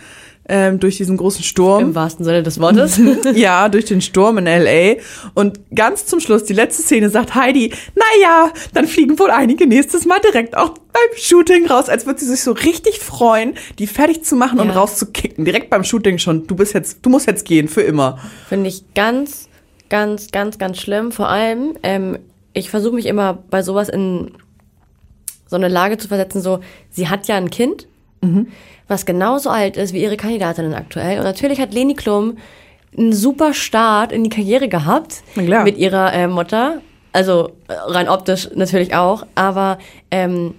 ähm, durch diesen großen Sturm. im wahrsten Sinne des Wortes. ja, durch den Sturm in LA. Und ganz zum Schluss, die letzte Szene, sagt Heidi, naja, dann fliegen wohl einige nächstes Mal direkt auch beim Shooting raus, als würde sie sich so richtig freuen, die fertig zu machen und Ja. rauszukicken. Direkt beim Shooting schon. Du bist jetzt, du musst jetzt gehen, für immer. Finde ich ganz, ganz, ganz, ganz schlimm. Vor allem, ähm, ich versuche mich immer bei sowas in so eine Lage zu versetzen, so, sie hat ja ein Kind, was genauso alt ist wie ihre Kandidatinnen aktuell. Und natürlich hat Leni Klum einen super Start in die Karriere gehabt mit ihrer äh, Mutter. Also äh, rein optisch natürlich auch, aber ähm,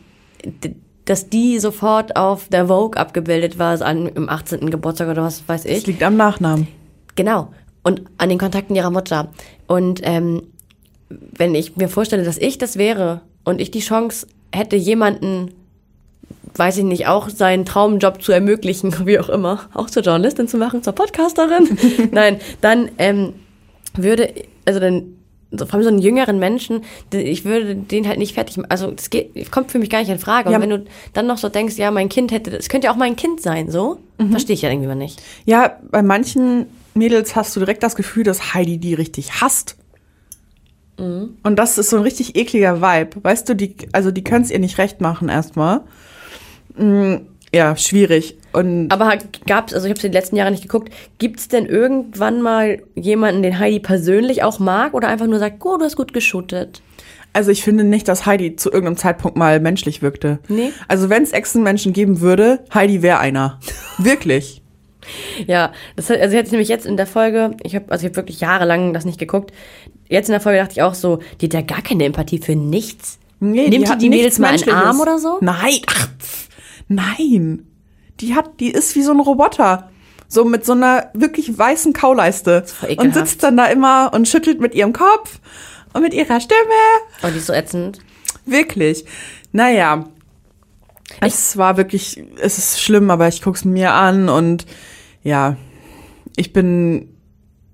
dass die sofort auf der Vogue abgebildet war, an, im 18. Geburtstag oder was weiß ich. Es liegt am Nachnamen. Genau. Und an den Kontakten ihrer Mutter. Und ähm, wenn ich mir vorstelle, dass ich das wäre und ich die Chance hätte, jemanden, weiß ich nicht, auch seinen Traumjob zu ermöglichen, wie auch immer, auch zur Journalistin zu machen, zur Podcasterin, nein, dann ähm, würde, also dann, so, vor allem so einen jüngeren Menschen, ich würde den halt nicht fertig machen. Also das geht, kommt für mich gar nicht in Frage. Und Ja. wenn du dann noch so denkst, ja, mein Kind hätte, es könnte ja auch mein Kind sein, so, verstehe ich ja irgendwie mal nicht. Ja, bei manchen Mädels hast du direkt das Gefühl, dass Heidi die richtig hasst. Und das ist so ein richtig ekliger Vibe. Weißt du, die, also die können es ihr nicht recht machen erstmal. Mm, Ja, schwierig. Und Aber gab es, also ich habe es die letzten Jahre nicht geguckt, gibt es denn irgendwann mal jemanden, den Heidi persönlich auch mag oder einfach nur sagt, oh, du hast gut geshootet? also ich finde nicht, dass Heidi zu irgendeinem Zeitpunkt mal menschlich wirkte. Nee. Also wenn es Echsenmenschen geben würde, Heidi wäre einer. Wirklich. Ja, das also jetzt nämlich jetzt in der Folge, ich habe also ich habe wirklich jahrelang das nicht geguckt. Jetzt in der Folge dachte ich auch so, die hat ja gar keine Empathie für nichts. Nee, Nimmt die hat die Mädels mal einen. Arm oder so? Nein, ach, pf, nein. Die hat, die ist wie so ein Roboter. So mit so einer wirklich weißen Kauleiste. Und sitzt dann da immer und schüttelt mit ihrem Kopf und mit ihrer Stimme. Oh, die ist so ätzend. Wirklich. Naja. Es war wirklich, es ist schlimm, aber ich guck's mir an und ja, ich bin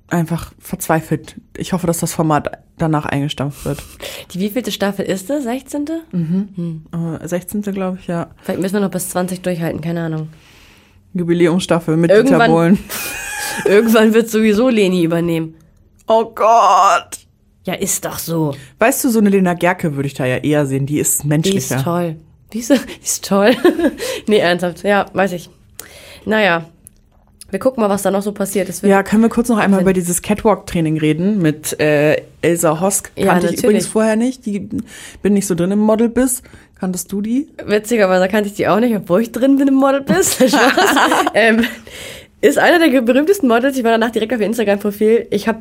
einfach verzweifelt. Ich hoffe, dass das Format danach eingestampft wird. Die wievielte Staffel ist das? 16.? Äh, 16. glaube ich, ja. Vielleicht müssen wir noch bis 20 durchhalten, keine Ahnung. Jubiläumsstaffel mit Dieter Irgendwann- Bohlen. Irgendwann wird sowieso Leni übernehmen. Oh Gott. Ja, ist doch so. Weißt du, so eine Lena Gerke würde ich da ja eher sehen. Die ist Die menschlicher. ist toll. Die ist, die ist toll. nee, ernsthaft. Ja, weiß ich. Naja, wir gucken mal, was da noch so passiert. Wird Ja, können wir kurz noch einmal über dieses Catwalk-Training reden mit äh, Elsa Hosk? Ja, Kannte ich natürlich. übrigens vorher nicht. Die bin nicht so drin im Model bis. Kanntest du die? witzigerweise kannte ich die auch nicht, obwohl ich drin bin im Model-Biss. Ähm, ist einer der berühmtesten Models. Ich war danach direkt auf ihr Instagram-Profil. Ich habe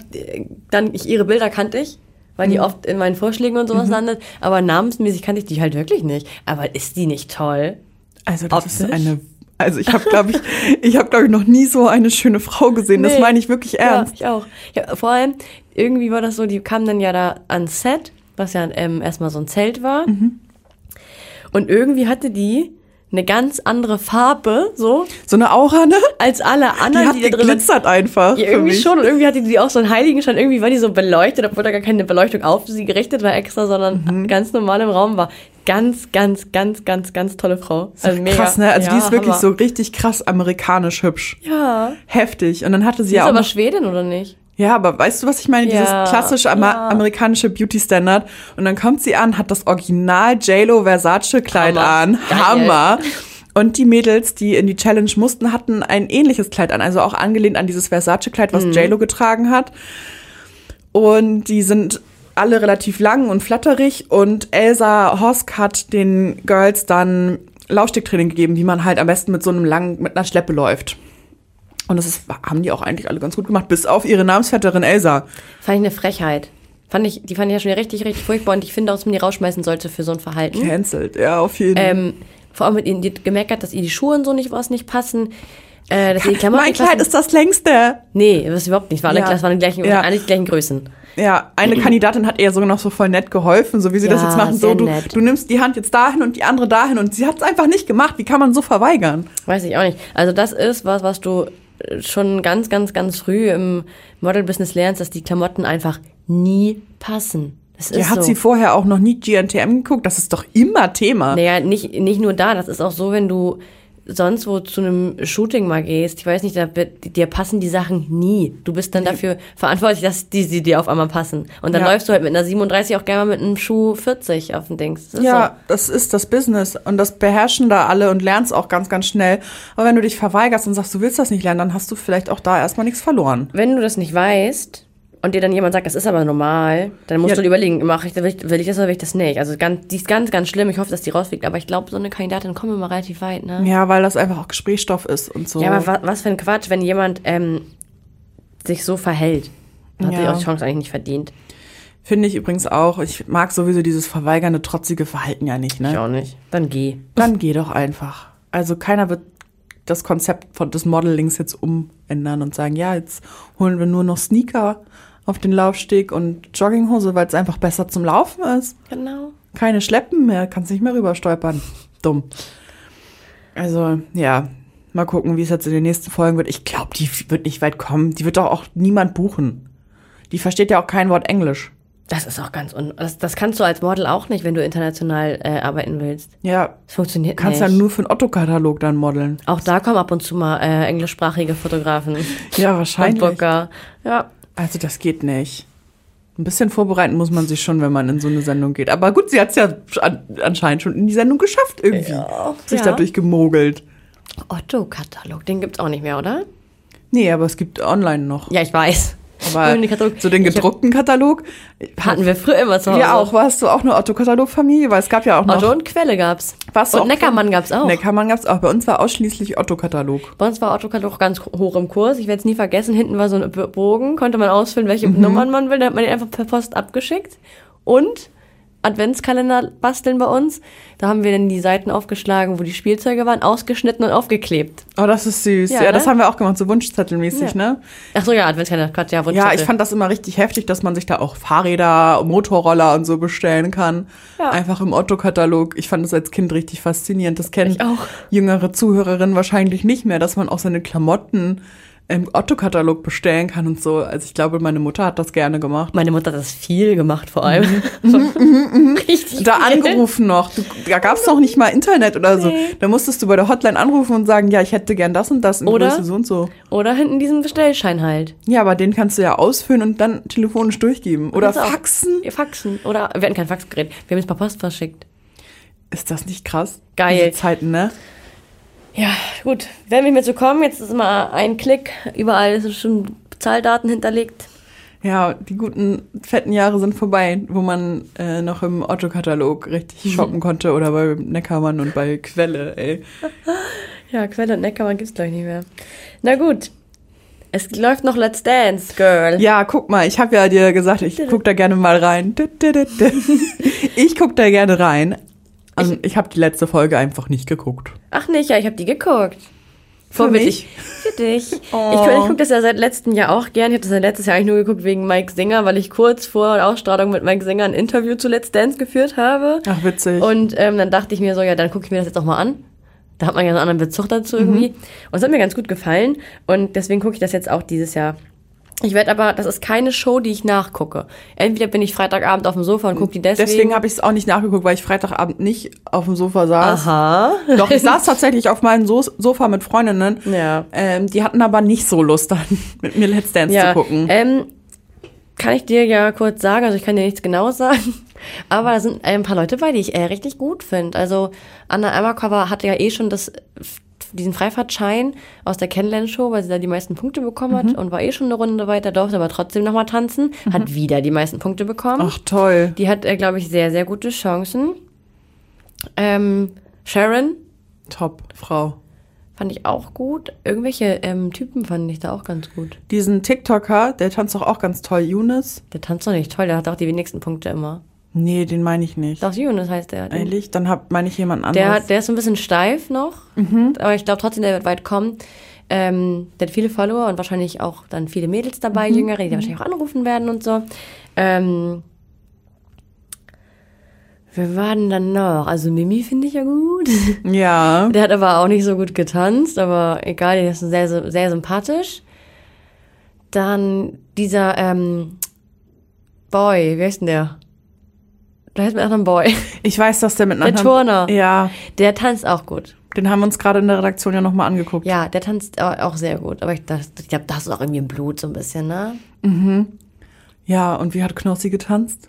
dann, ich, ihre Bilder kannte ich, weil Mhm. die oft in meinen Vorschlägen und sowas landet. Aber namensmäßig kannte ich die halt wirklich nicht. Aber ist die nicht toll? Also das ist Optisch? eine. Also ich habe, glaube ich, ich habe, glaube ich, noch nie so eine schöne Frau gesehen. Das Nee. meine ich wirklich ernst. Ja, ich auch. Ja, vor allem, irgendwie war das so, die kamen dann ja da ans Set, was ja ähm, erstmal so ein Zelt war. Mhm. Und irgendwie hatte die eine ganz andere Farbe, so, So eine Aura, ne? als alle Die anderen, hat die, da drin geglitzert einfach. Ja, irgendwie schon. Und irgendwie hatte die auch so einen Heiligenschein. Irgendwie war die so beleuchtet, obwohl da gar keine Beleuchtung auf sie gerichtet war extra, sondern Mhm. ganz normal im Raum war. Ganz, ganz, ganz, ganz, ganz tolle Frau. Also mega. Krass, ne? Also ja, die ist wirklich Hammer. so richtig krass amerikanisch hübsch. Ja. Heftig. Und dann hatte sie Die ist auch aber Schwedin, oder nicht? Ja, aber weißt du, was ich meine? Dieses Ja, klassische ama ja. amerikanische Beauty-Standard. Und dann kommt sie an, hat das Original JLo Versace-Kleid Hammer. an. Geil. Hammer. Und die Mädels, die in die Challenge mussten, hatten ein ähnliches Kleid an. Also auch angelehnt an dieses Versace-Kleid, Mhm. was JLo getragen hat. Und die sind alle relativ lang und flatterig. Und Elsa Hosk hat den Girls dann Laufstegtraining gegeben, wie man halt am besten mit so einem langen, mit einer Schleppe läuft. Und das ist, haben die auch eigentlich alle ganz gut gemacht, bis auf ihre Namensvetterin Elsa. Fand ich eine Frechheit. Fand ich, die fand ich ja schon richtig, richtig furchtbar und ich finde auch, dass man die rausschmeißen sollte für so ein Verhalten. Cancelled, ja, auf jeden Fall. Ähm, Vor allem mit ihnen hat gemeckert, dass ihr die Schuhe und so nicht was nicht passen. Äh, dass ihr die Klamotten mein. Kleid ist das längste. Nee, das ist überhaupt nicht. Waren, Ja. alle, das waren die gleichen, Ja. eigentlich die gleichen Größen. Ja, eine Kandidatin hat ihr sogar noch so voll nett geholfen, so wie sie das Ja, jetzt machen. So, du, du nimmst die Hand jetzt dahin und die andere dahin und sie hat es einfach nicht gemacht. Wie kann man so verweigern? Weiß ich auch nicht. Also das ist was, was du schon ganz, ganz, ganz früh im Model-Business lernst, dass die Klamotten einfach nie passen. Das Ja, hat so. sie vorher auch noch nie GNTM geguckt? Das ist doch immer Thema. Naja, nicht, nicht nur da, das ist auch so, wenn du sonst wo zu einem Shooting mal gehst, ich weiß nicht, da, dir passen die Sachen nie. Du bist dann dafür verantwortlich, dass die, sie dir auf einmal passen. Und dann Ja. läufst du halt mit einer 37 auch gerne mal mit einem Schuh 40 auf dem Dings. Das Ja, das ist das Business und das beherrschen da alle und lernst auch ganz, ganz schnell. Aber wenn du dich verweigerst und sagst, du willst das nicht lernen, dann hast du vielleicht auch da erstmal nichts verloren. so. Wenn du das nicht weißt und dir dann jemand sagt, das ist aber normal, dann musst Ja. du dir überlegen, mache ich, will ich, will ich das oder will ich das nicht? Also ganz, die ist ganz, ganz schlimm. Ich hoffe, dass die rausfliegt. Aber ich glaube, so eine Kandidatin kommt immer relativ weit, ne? Ja, weil das einfach auch Gesprächsstoff ist und so. Ja, aber wa was für ein Quatsch, wenn jemand ähm, sich so verhält. Hat Ja. sich auch die Chance eigentlich nicht verdient. Finde ich übrigens auch. Ich mag sowieso dieses verweigernde, trotzige Verhalten ja nicht, Ich ne? auch nicht. Dann geh. Dann geh doch einfach. Also keiner wird das Konzept von des Modelings jetzt umändern und sagen, ja, jetzt holen wir nur noch Sneaker auf den Laufsteg und Jogginghose, weil es einfach besser zum Laufen ist. Genau. Keine Schleppen mehr, kannst nicht mehr rüber stolpern. Dumm. Also, ja, mal gucken, wie es jetzt in den nächsten Folgen wird. Ich glaube, die wird nicht weit kommen. Die wird doch auch niemand buchen. Die versteht ja auch kein Wort Englisch. Das ist auch ganz un das, das kannst du als Model auch nicht, wenn du international äh, arbeiten willst. Ja, Das funktioniert kannst nicht. ja nur für einen Otto-Katalog dann modeln. auch da kommen ab und zu mal äh, englischsprachige Fotografen. Ja, wahrscheinlich. Booker. Ja. Also das geht nicht. Ein bisschen vorbereiten muss man sich schon, wenn man in so eine Sendung geht. Aber gut, sie hat es ja an, anscheinend schon in die Sendung geschafft irgendwie. Sich Ja. dadurch gemogelt. Otto-Katalog, den gibt's auch nicht mehr, oder? Nee, aber es gibt online noch. Ja, ich weiß. Aber Den Katalog- so den hab- gedruckten Katalog. Hatten wir früher immer zu Hause. Ja, auch. Warst du auch eine Otto-Katalog-Familie? Weil es gab ja auch noch. Otto und Quelle gab's. Warst und Neckermann gab's auch. Neckermann gab's auch. Bei uns war ausschließlich Otto-Katalog. Bei uns war Otto-Katalog ganz hoch im Kurs. Ich werde es nie vergessen. Hinten war so ein Bogen, konnte man ausfüllen, welche Mhm. Nummern man will. Da hat man den einfach per Post abgeschickt. Und Adventskalender basteln bei uns. Da haben wir dann die Seiten aufgeschlagen, wo die Spielzeuge waren, ausgeschnitten und aufgeklebt. Oh, das ist süß. Ja, Ja, das ne? haben wir auch gemacht, so Wunschzettelmäßig, Ja. ne? Ach so, ja, Adventskalender, Gott, ja, Ja, Wunschzettel. ich fand das immer richtig heftig, dass man sich da auch Fahrräder, Motorroller und so bestellen kann. Ja. Einfach im Otto-Katalog. Ich fand das als Kind richtig faszinierend. Das kennen Ich auch. jüngere Zuhörerinnen wahrscheinlich nicht mehr, dass man auch seine Klamotten im Otto-Katalog bestellen kann und so. Also ich glaube, meine Mutter hat das gerne gemacht. Meine Mutter hat das viel gemacht, vor allem. Richtig. Mhm. Da viel. angerufen noch. Du, da gab es noch nicht mal Internet oder so. Da musstest du bei der Hotline anrufen und sagen, ja, ich hätte gern das und das in Oder? Größe so und so. Oder hinten diesen Bestellschein halt. Ja, aber den kannst du ja ausfüllen und dann telefonisch durchgeben. Oder faxen. Ja, Faxen. Oder, wir hatten kein Faxgerät. Wir haben es per Post verschickt. Ist das nicht krass? Geil. Diese Zeiten, ne? Ja, gut. Wenn wir mir zu kommen, jetzt ist mal ein Klick. Überall sind schon Zahldaten hinterlegt. Ja, die guten, fetten Jahre sind vorbei, wo man äh, noch im Otto-Katalog richtig shoppen konnte oder bei Neckermann und bei Quelle, ey. Ja, Quelle und Neckermann gibt's gleich nicht mehr. Na gut. Es läuft noch Let's Dance, Girl. Ja, guck mal, ich habe ja dir gesagt, ich guck da gerne mal rein. Ich guck da gerne rein. Also, ich habe die letzte Folge einfach nicht geguckt. Ach nicht, ja, ich habe die geguckt. Für Vorbildlich. Für dich. Oh. Ich, ich gucke das ja seit letztem Jahr auch gern. Ich habe das ja letztes Jahr eigentlich nur geguckt wegen Mike Singer, weil ich kurz vor Ausstrahlung mit Mike Singer ein Interview zu Let's Dance geführt habe. Ach, witzig. Und ähm, dann dachte ich mir so, ja, dann gucke ich mir das jetzt auch mal an. Da hat man ja einen anderen Bezug dazu irgendwie. Und es hat mir ganz gut gefallen. Und deswegen gucke ich das jetzt auch dieses Jahr. Ich werde aber, das ist keine Show, die ich nachgucke. Entweder bin ich Freitagabend auf dem Sofa und gucke die deswegen. Deswegen habe ich es auch nicht nachgeguckt, weil ich Freitagabend nicht auf dem Sofa saß. Aha. Doch, ich saß tatsächlich auf meinem so Sofa mit Freundinnen. Ja. Ähm, die hatten aber nicht so Lust, dann mit mir Let's Dance Ja, zu gucken. ähm, kann ich dir ja kurz sagen, also ich kann dir nichts Genaues sagen, aber da sind ein paar Leute bei, die ich äh, richtig gut finde. Also Anna Emmercover hatte ja eh schon das, diesen Freifahrtschein aus der Kennenlernshow, weil sie da die meisten Punkte bekommen Mhm. hat und war eh schon eine Runde weiter, durfte aber trotzdem nochmal tanzen, hat wieder die meisten Punkte bekommen. Ach, toll. Die hat, äh, glaube ich, sehr, sehr gute Chancen. Ähm, Sharon Top, Frau. fand ich auch gut. Irgendwelche ähm, Typen fand ich da auch ganz gut. Diesen TikToker, der tanzt doch auch ganz toll, Younes. Der tanzt doch nicht toll, der hat auch die wenigsten Punkte immer. Nee, den meine ich nicht. Doch, Yunus heißt der. Ehrlich? Dann hab, meine ich jemanden Der, anderes. hat, der ist so ein bisschen steif noch, aber ich glaube trotzdem, der wird weit kommen. Ähm, der hat viele Follower und wahrscheinlich auch dann viele Mädels dabei, Jüngere, die wahrscheinlich auch anrufen werden und so. Ähm, wer war denn dann noch? Also Mimi finde ich ja gut. ja. Der hat aber auch nicht so gut getanzt, aber egal, der ist sehr, sehr, sehr sympathisch. Dann dieser ähm, Boy, wie heißt denn der? Der heißt mit anderen Boy. Ich weiß, dass der mit Der einer Turner. Ja, Der tanzt auch gut. den haben wir uns gerade in der Redaktion ja nochmal angeguckt. Ja, der tanzt au- auch sehr gut. Aber ich, das- ich glaube, das ist auch irgendwie im Blut so ein bisschen, ne? Ja, und wie hat Knossi getanzt?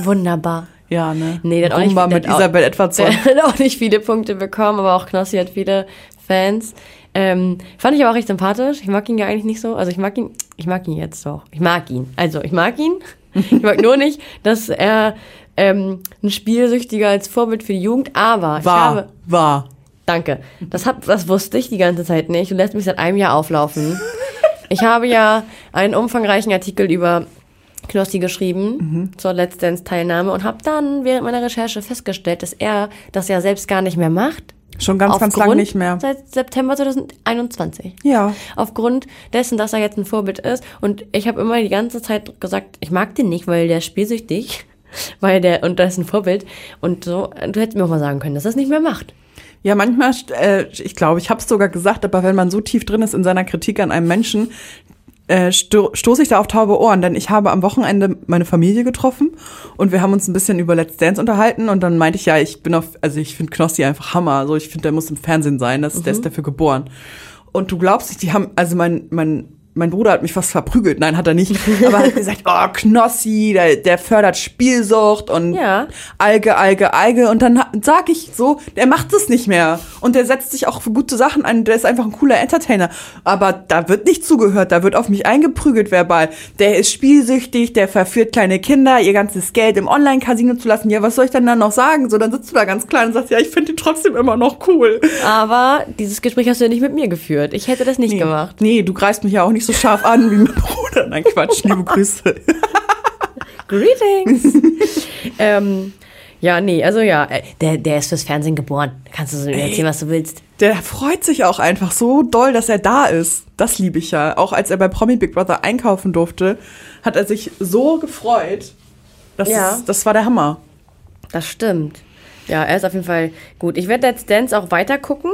Wunderbar. Ja, ne? Nee, der hat auch nicht- der mit Isabel Edwardson. Der hat auch nicht viele Punkte bekommen, aber auch Knossi hat viele Fans. Ähm, fand ich aber auch recht sympathisch. Ich mag ihn ja eigentlich nicht so. Also ich mag ihn, ich mag ihn jetzt doch. Ich mag ihn. Also ich mag ihn. Ich mag nur nicht, dass er ähm, ein Spielsüchtiger als Vorbild für die Jugend, aber ich habe, War, war. Danke. Das, hab, das wusste ich die ganze Zeit nicht. Du lässt mich seit einem Jahr auflaufen. Ich habe ja einen umfangreichen Artikel über Knossi geschrieben zur Let's Dance Teilnahme und habe dann während meiner Recherche festgestellt, dass er das ja selbst gar nicht mehr macht. Schon ganz, ganz lang Aufgrund- nicht mehr. Seit September 2021. Ja. Aufgrund dessen, dass er jetzt ein Vorbild ist. Und ich habe immer die ganze Zeit gesagt, ich mag den nicht, weil der ist spielsüchtig. Weil der, und das ist ein Vorbild. Und so, du hättest mir auch mal sagen können, dass es nicht mehr macht. Ja, manchmal, äh, ich glaube, ich habe es sogar gesagt, aber wenn man so tief drin ist in seiner Kritik an einem Menschen, äh, sto stoße ich da auf taube Ohren, denn ich habe am Wochenende meine Familie getroffen und wir haben uns ein bisschen über Let's Dance unterhalten und dann meinte ich, ja, ich bin auf, also ich finde Knossi einfach Hammer, also ich finde, der muss im Fernsehen sein, das, der ist dafür geboren. Und du glaubst nicht, die haben, also mein, mein, mein Bruder hat mich fast verprügelt, nein, hat er nicht, aber hat gesagt, oh, Knossi, der, der fördert Spielsucht und Ja. Alge, Alge, Alge. Und dann sag ich so, der macht es nicht mehr. Und der setzt sich auch für gute Sachen ein. Der ist einfach ein cooler Entertainer. Aber da wird nicht zugehört. Da wird auf mich eingeprügelt verbal. Der ist spielsüchtig, der verführt kleine Kinder, ihr ganzes Geld im Online-Casino zu lassen. Ja, was soll ich denn dann noch sagen? So, dann sitzt du da ganz klein und sagst, ja, ich finde ihn trotzdem immer noch cool. Aber dieses Gespräch hast du ja nicht mit mir geführt. Ich hätte das nicht Nee. gemacht. Nee, du greifst mich ja auch nicht so scharf an wie mein Bruder. Nein, Quatsch, liebe Grüße. Greetings! ähm, ja, nee, also ja, äh, der, der ist fürs Fernsehen geboren. Kannst du so erzählen, was du willst. Der freut sich auch einfach so doll, dass er da ist. Das liebe ich ja. Auch als er bei Promi Big Brother einkaufen durfte, hat er sich so gefreut. Das, Ja. ist, das war der Hammer. Das stimmt. Ja, er ist auf jeden Fall gut. Ich werde Let's Dance auch weiter gucken.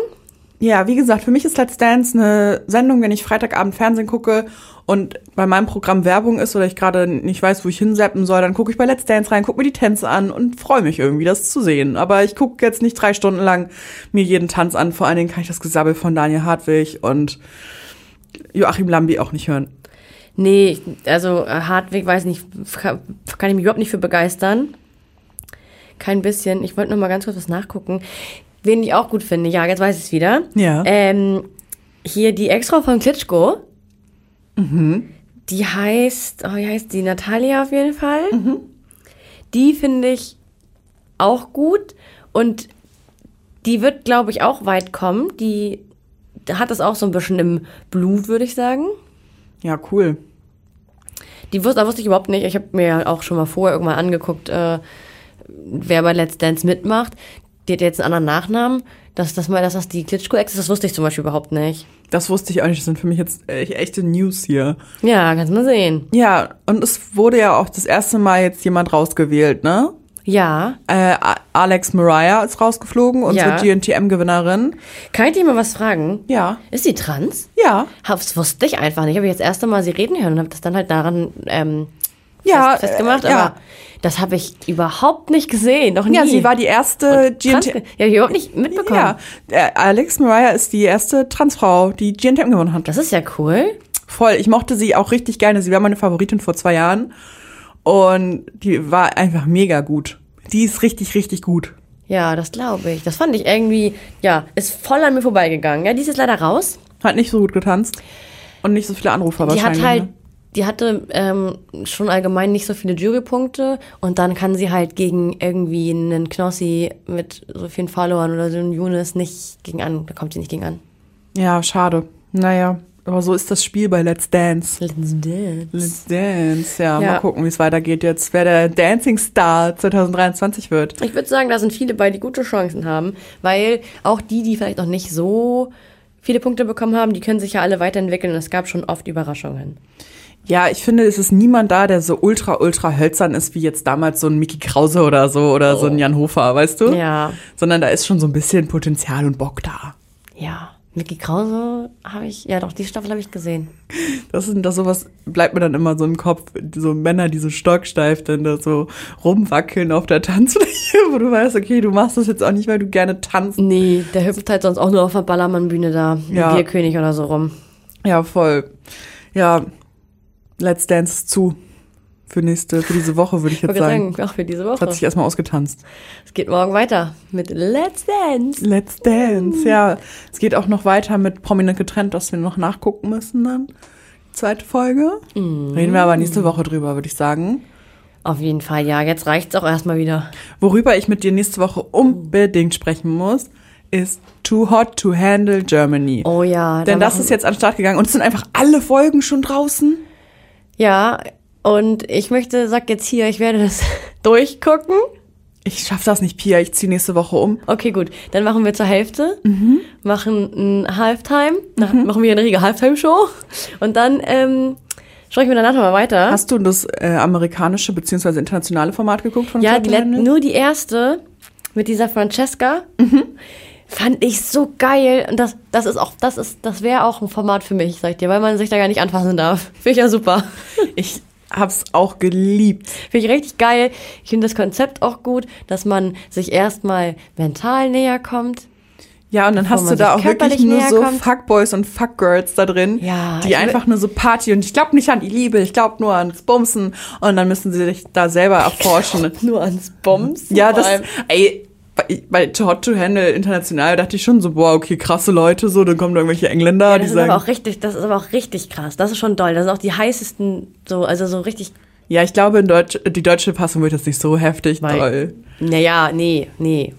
Ja, wie gesagt, für mich ist Let's Dance eine Sendung, wenn ich Freitagabend Fernsehen gucke und bei meinem Programm Werbung ist oder ich gerade nicht weiß, wo ich hinseppen soll, dann gucke ich bei Let's Dance rein, gucke mir die Tänze an und freue mich irgendwie, das zu sehen. Aber ich gucke jetzt nicht drei Stunden lang mir jeden Tanz an. Vor allen Dingen kann ich das Gesabbel von Daniel Hartwig und Joachim Lambi auch nicht hören. Nee, also äh, Hartwig, weiß nicht, kann, kann ich mich überhaupt nicht für begeistern. Kein bisschen. Ich wollte noch mal ganz kurz was nachgucken. Wen ich auch gut finde, ja, jetzt weiß ich es wieder. Ja. Ähm, hier die Ex-Frau von Klitschko. Die heißt, oh, wie heißt die? Natalia auf jeden Fall. Die finde ich auch gut. Und die wird, glaube ich, auch weit kommen. Die hat das auch so ein bisschen im Blut, würde ich sagen. Ja, cool. Die wusste, da wusste ich überhaupt nicht. Ich habe mir ja auch schon mal vorher irgendwann angeguckt, äh, wer bei Let's Dance mitmacht. Die hat jetzt einen anderen Nachnamen. Dass das mal, dass das die Klitschko-Ex ist, das wusste ich zum Beispiel überhaupt nicht. Das wusste ich auch nicht. Das sind für mich jetzt echte News hier. Ja, kannst mal sehen. Ja, und es wurde ja auch das erste Mal jetzt jemand rausgewählt, ne? Ja. Äh, Alex Mariah ist rausgeflogen, unsere Ja. GNTM-Gewinnerin. Kann ich dir mal was fragen? Ja. Ist sie trans? Ja. Das wusste ich einfach nicht. Ich habe jetzt das erste Mal sie reden hören und habe das dann halt daran ähm, Ja, fest, festgemacht. äh, ja. Aber das habe ich überhaupt nicht gesehen. Noch nie. Ja, sie war die erste GNTM. ja, ich überhaupt nicht mitbekommen. Ja, äh, Alex Mariah ist die erste Transfrau, die GNTM gewonnen hat. Das ist ja cool. Voll. Ich mochte sie auch richtig gerne. Sie war meine Favoritin vor zwei Jahren. Und die war einfach mega gut. Die ist richtig, richtig gut. Ja, das glaube ich. Das fand ich irgendwie, ja, ist voll an mir vorbeigegangen. Ja, die ist jetzt leider raus. Hat nicht so gut getanzt. Und nicht so viele Anrufer Die wahrscheinlich. hat halt, ne? Die hatte ähm, schon allgemein nicht so viele Jurypunkte und dann kann sie halt gegen irgendwie einen Knossi mit so vielen Followern oder so einen Younes nicht gegen an, da kommt sie nicht gegen an. Ja, schade. Naja. Aber so ist das Spiel bei Let's Dance. Let's dance. Let's Dance, ja, Ja. mal gucken, wie es weitergeht jetzt, wer der Dancing Star 2023 wird. Ich würde sagen, da sind viele bei, die gute Chancen haben, weil auch die, die vielleicht noch nicht so viele Punkte bekommen haben, die können sich ja alle weiterentwickeln und es gab schon oft Überraschungen. Ja, ich finde, es ist niemand da, der so ultra, ultra hölzern ist, wie jetzt damals so ein Mickey Krause oder so oder so ein Jan Hofer, weißt du? Ja, Sondern da ist schon so ein bisschen Potenzial und Bock da. ja. Mickey Krause habe ich, ja doch, die Staffel habe ich gesehen. Das sind das sowas, bleibt mir dann immer so im Kopf, so Männer, die so stocksteif dann da so rumwackeln auf der Tanzfläche, wo du weißt, okay, du machst das jetzt auch nicht, weil du gerne tanzt. Nee, der hüpft halt sonst auch nur auf der Ballermann-Bühne da, ja. Bierkönig oder so rum. Ja, voll. Ja, Let's Dance zu. Für nächste, für diese Woche würde ich Ich jetzt wollte sagen. sagen, auch für diese Das Woche. hat sich erstmal ausgetanzt. Es geht morgen weiter mit Let's Dance. Let's Dance, ja. Es geht auch noch weiter mit Prominent getrennt, dass wir noch nachgucken müssen dann. Zweite Folge. Reden wir aber nächste Woche drüber, würde ich sagen. Auf jeden Fall, ja. Jetzt reicht's auch erstmal wieder. Worüber ich mit dir nächste Woche unbedingt sprechen muss, ist Too Hot to Handle Germany. Oh ja. Denn da das ist jetzt an den Start gegangen und es sind einfach alle Folgen schon draußen. Ja, und ich möchte, sag jetzt hier, ich werde das durchgucken. Ich schaff das nicht, Pia. Ich ziehe nächste Woche um. Okay, gut. Dann machen wir zur Hälfte, Mhm. machen ein Halftime, nach, machen wir eine richtige Halftime-Show und dann ähm, sprechen wir danach nochmal weiter. Hast du das äh, amerikanische bzw. internationale Format geguckt von ja, die nur die erste mit dieser Francesca Mhm. Fand ich so geil und das, das ist auch, das ist, das wäre auch ein Format für mich, sag ich dir, weil man sich da gar nicht anfassen darf. Finde ich ja super. Ich hab's auch geliebt. Finde ich richtig geil. Ich finde das Konzept auch gut, dass man sich erstmal mental näher kommt. Ja, und dann hast du da auch wirklich nur so kommt. Fuckboys und Fuckgirls da drin, Ja, die einfach nur so Party und ich glaube nicht an die Liebe, ich glaube nur ans Bumsen und dann müssen sie sich da selber erforschen. Nur ans Bombs. Ja, das, ey, bei, bei Too Hot to Handle international dachte ich schon so, boah, okay, krasse Leute, so, dann kommen da irgendwelche Engländer, Ja, die das ist aber sagen, auch richtig, das ist aber auch richtig krass. Das ist schon doll. Das sind auch die heißesten, so, also so richtig. ja, ich glaube, in Deutsch, die deutsche Fassung wird das nicht so heftig Weil- toll. Naja, nee, nee.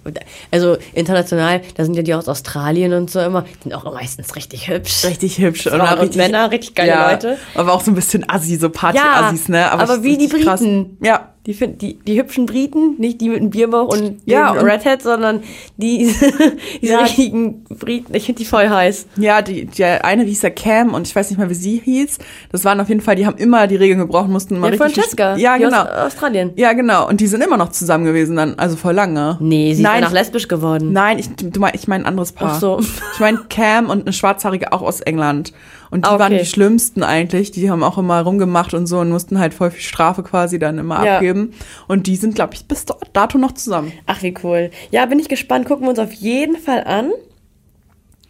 Also international, da sind ja die aus Australien und so immer, die sind auch meistens richtig hübsch. Richtig hübsch. Frauen auch und Männer, richtig geile Leute. Aber auch so ein bisschen assi, so Party-Assis, ne? aber es wie ist die richtig krass. Briten. Ja, Die, find, die, die hübschen Briten, nicht die mit dem Bierbauch und Ja, dem Redhead, sondern die, diese Ja. richtigen Briten. Ich finde die voll heiß. Ja, die, der eine hieß ja Cam und ich weiß nicht mal, wie sie hieß. Das waren auf jeden Fall, die haben immer die Regeln gebraucht, mussten immer Ja, richtig. Francesca. Ja, die genau. Aus Australien. Ja, genau. Und die sind immer noch zusammen gewesen dann, also voll lange. Nee, sie ist Nein, danach lesbisch geworden. Nein, ich, du mein, ich meine ein anderes Paar. Ach so. Ich meine Cam und eine Schwarzhaarige auch aus England. Und die Ah, okay. waren die schlimmsten eigentlich. Die haben auch immer rumgemacht und so und mussten halt voll viel Strafe quasi dann immer Ja. abgeben. Und die sind, glaube ich, bis dato noch zusammen. Ach, wie cool. Ja, bin ich gespannt. Gucken wir uns auf jeden Fall an.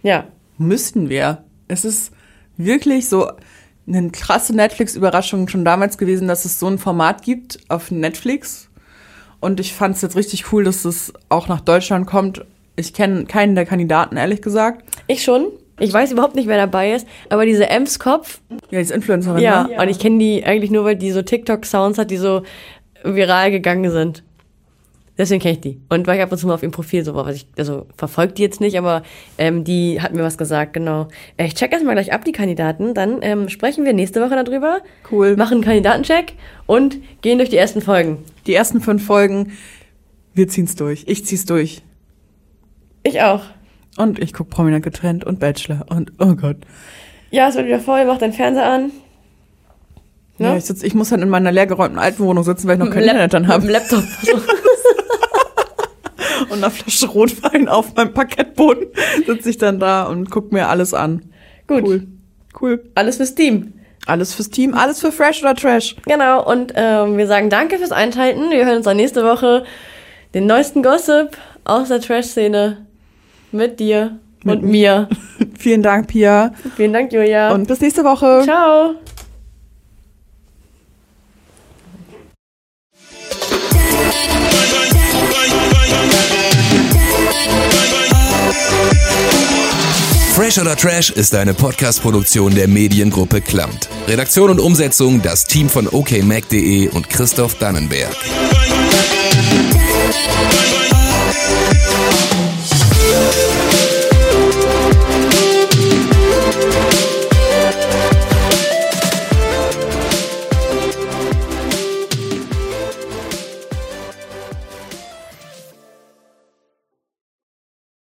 Ja. Müssten wir. Es ist wirklich so eine krasse Netflix-Überraschung schon damals gewesen, dass es so ein Format gibt auf Netflix. Und ich fand es jetzt richtig cool, dass es auch nach Deutschland kommt. Ich kenne keinen der Kandidaten, ehrlich gesagt. Ich schon. Ich weiß überhaupt nicht, wer dabei ist, aber diese Ems Kopf, Ja, die ist Influencerin, ja, ne? und ich kenne die eigentlich nur, weil die so TikTok-Sounds hat, die so viral gegangen sind. Deswegen kenne ich die. Und weil ich ab und zu mal auf ihrem Profil so war, was ich, also verfolgt die jetzt nicht, aber ähm, die hat mir was gesagt, genau. Äh, Ich check erstmal gleich ab die Kandidaten, dann ähm, sprechen wir nächste Woche darüber. Cool. Machen einen Kandidatencheck und gehen durch die ersten Folgen. Die ersten fünf Folgen, wir ziehen's durch. Ich zieh's durch. Ich auch. Und ich guck Prominent getrennt und Bachelor. Und oh Gott. Ja, es wird wieder voll, mach deinen Fernseher an. Ne? Ja, ich, sitz, ich muss dann in meiner leergeräumten alten Wohnung sitzen, weil ich noch kein Internet dann Mit habe. dem Laptop. Und eine Flasche Rotwein auf meinem Parkettboden sitze ich dann da und guck mir alles an. Gut. Cool. Cool. Alles fürs Team. Alles fürs Team, alles für Fresh oder Trash. Genau, und ähm, wir sagen danke fürs Einschalten. Wir hören uns dann nächste Woche den neuesten Gossip aus der Trash-Szene mit dir Mit und mir. Vielen Dank, Pia. Vielen Dank, Julia. Und bis nächste Woche. Ciao. Fresh oder Trash ist eine Podcast-Produktion der Mediengruppe Klamt. Redaktion und Umsetzung das Team von okmac.de und Christoph Dannenberg. Bye.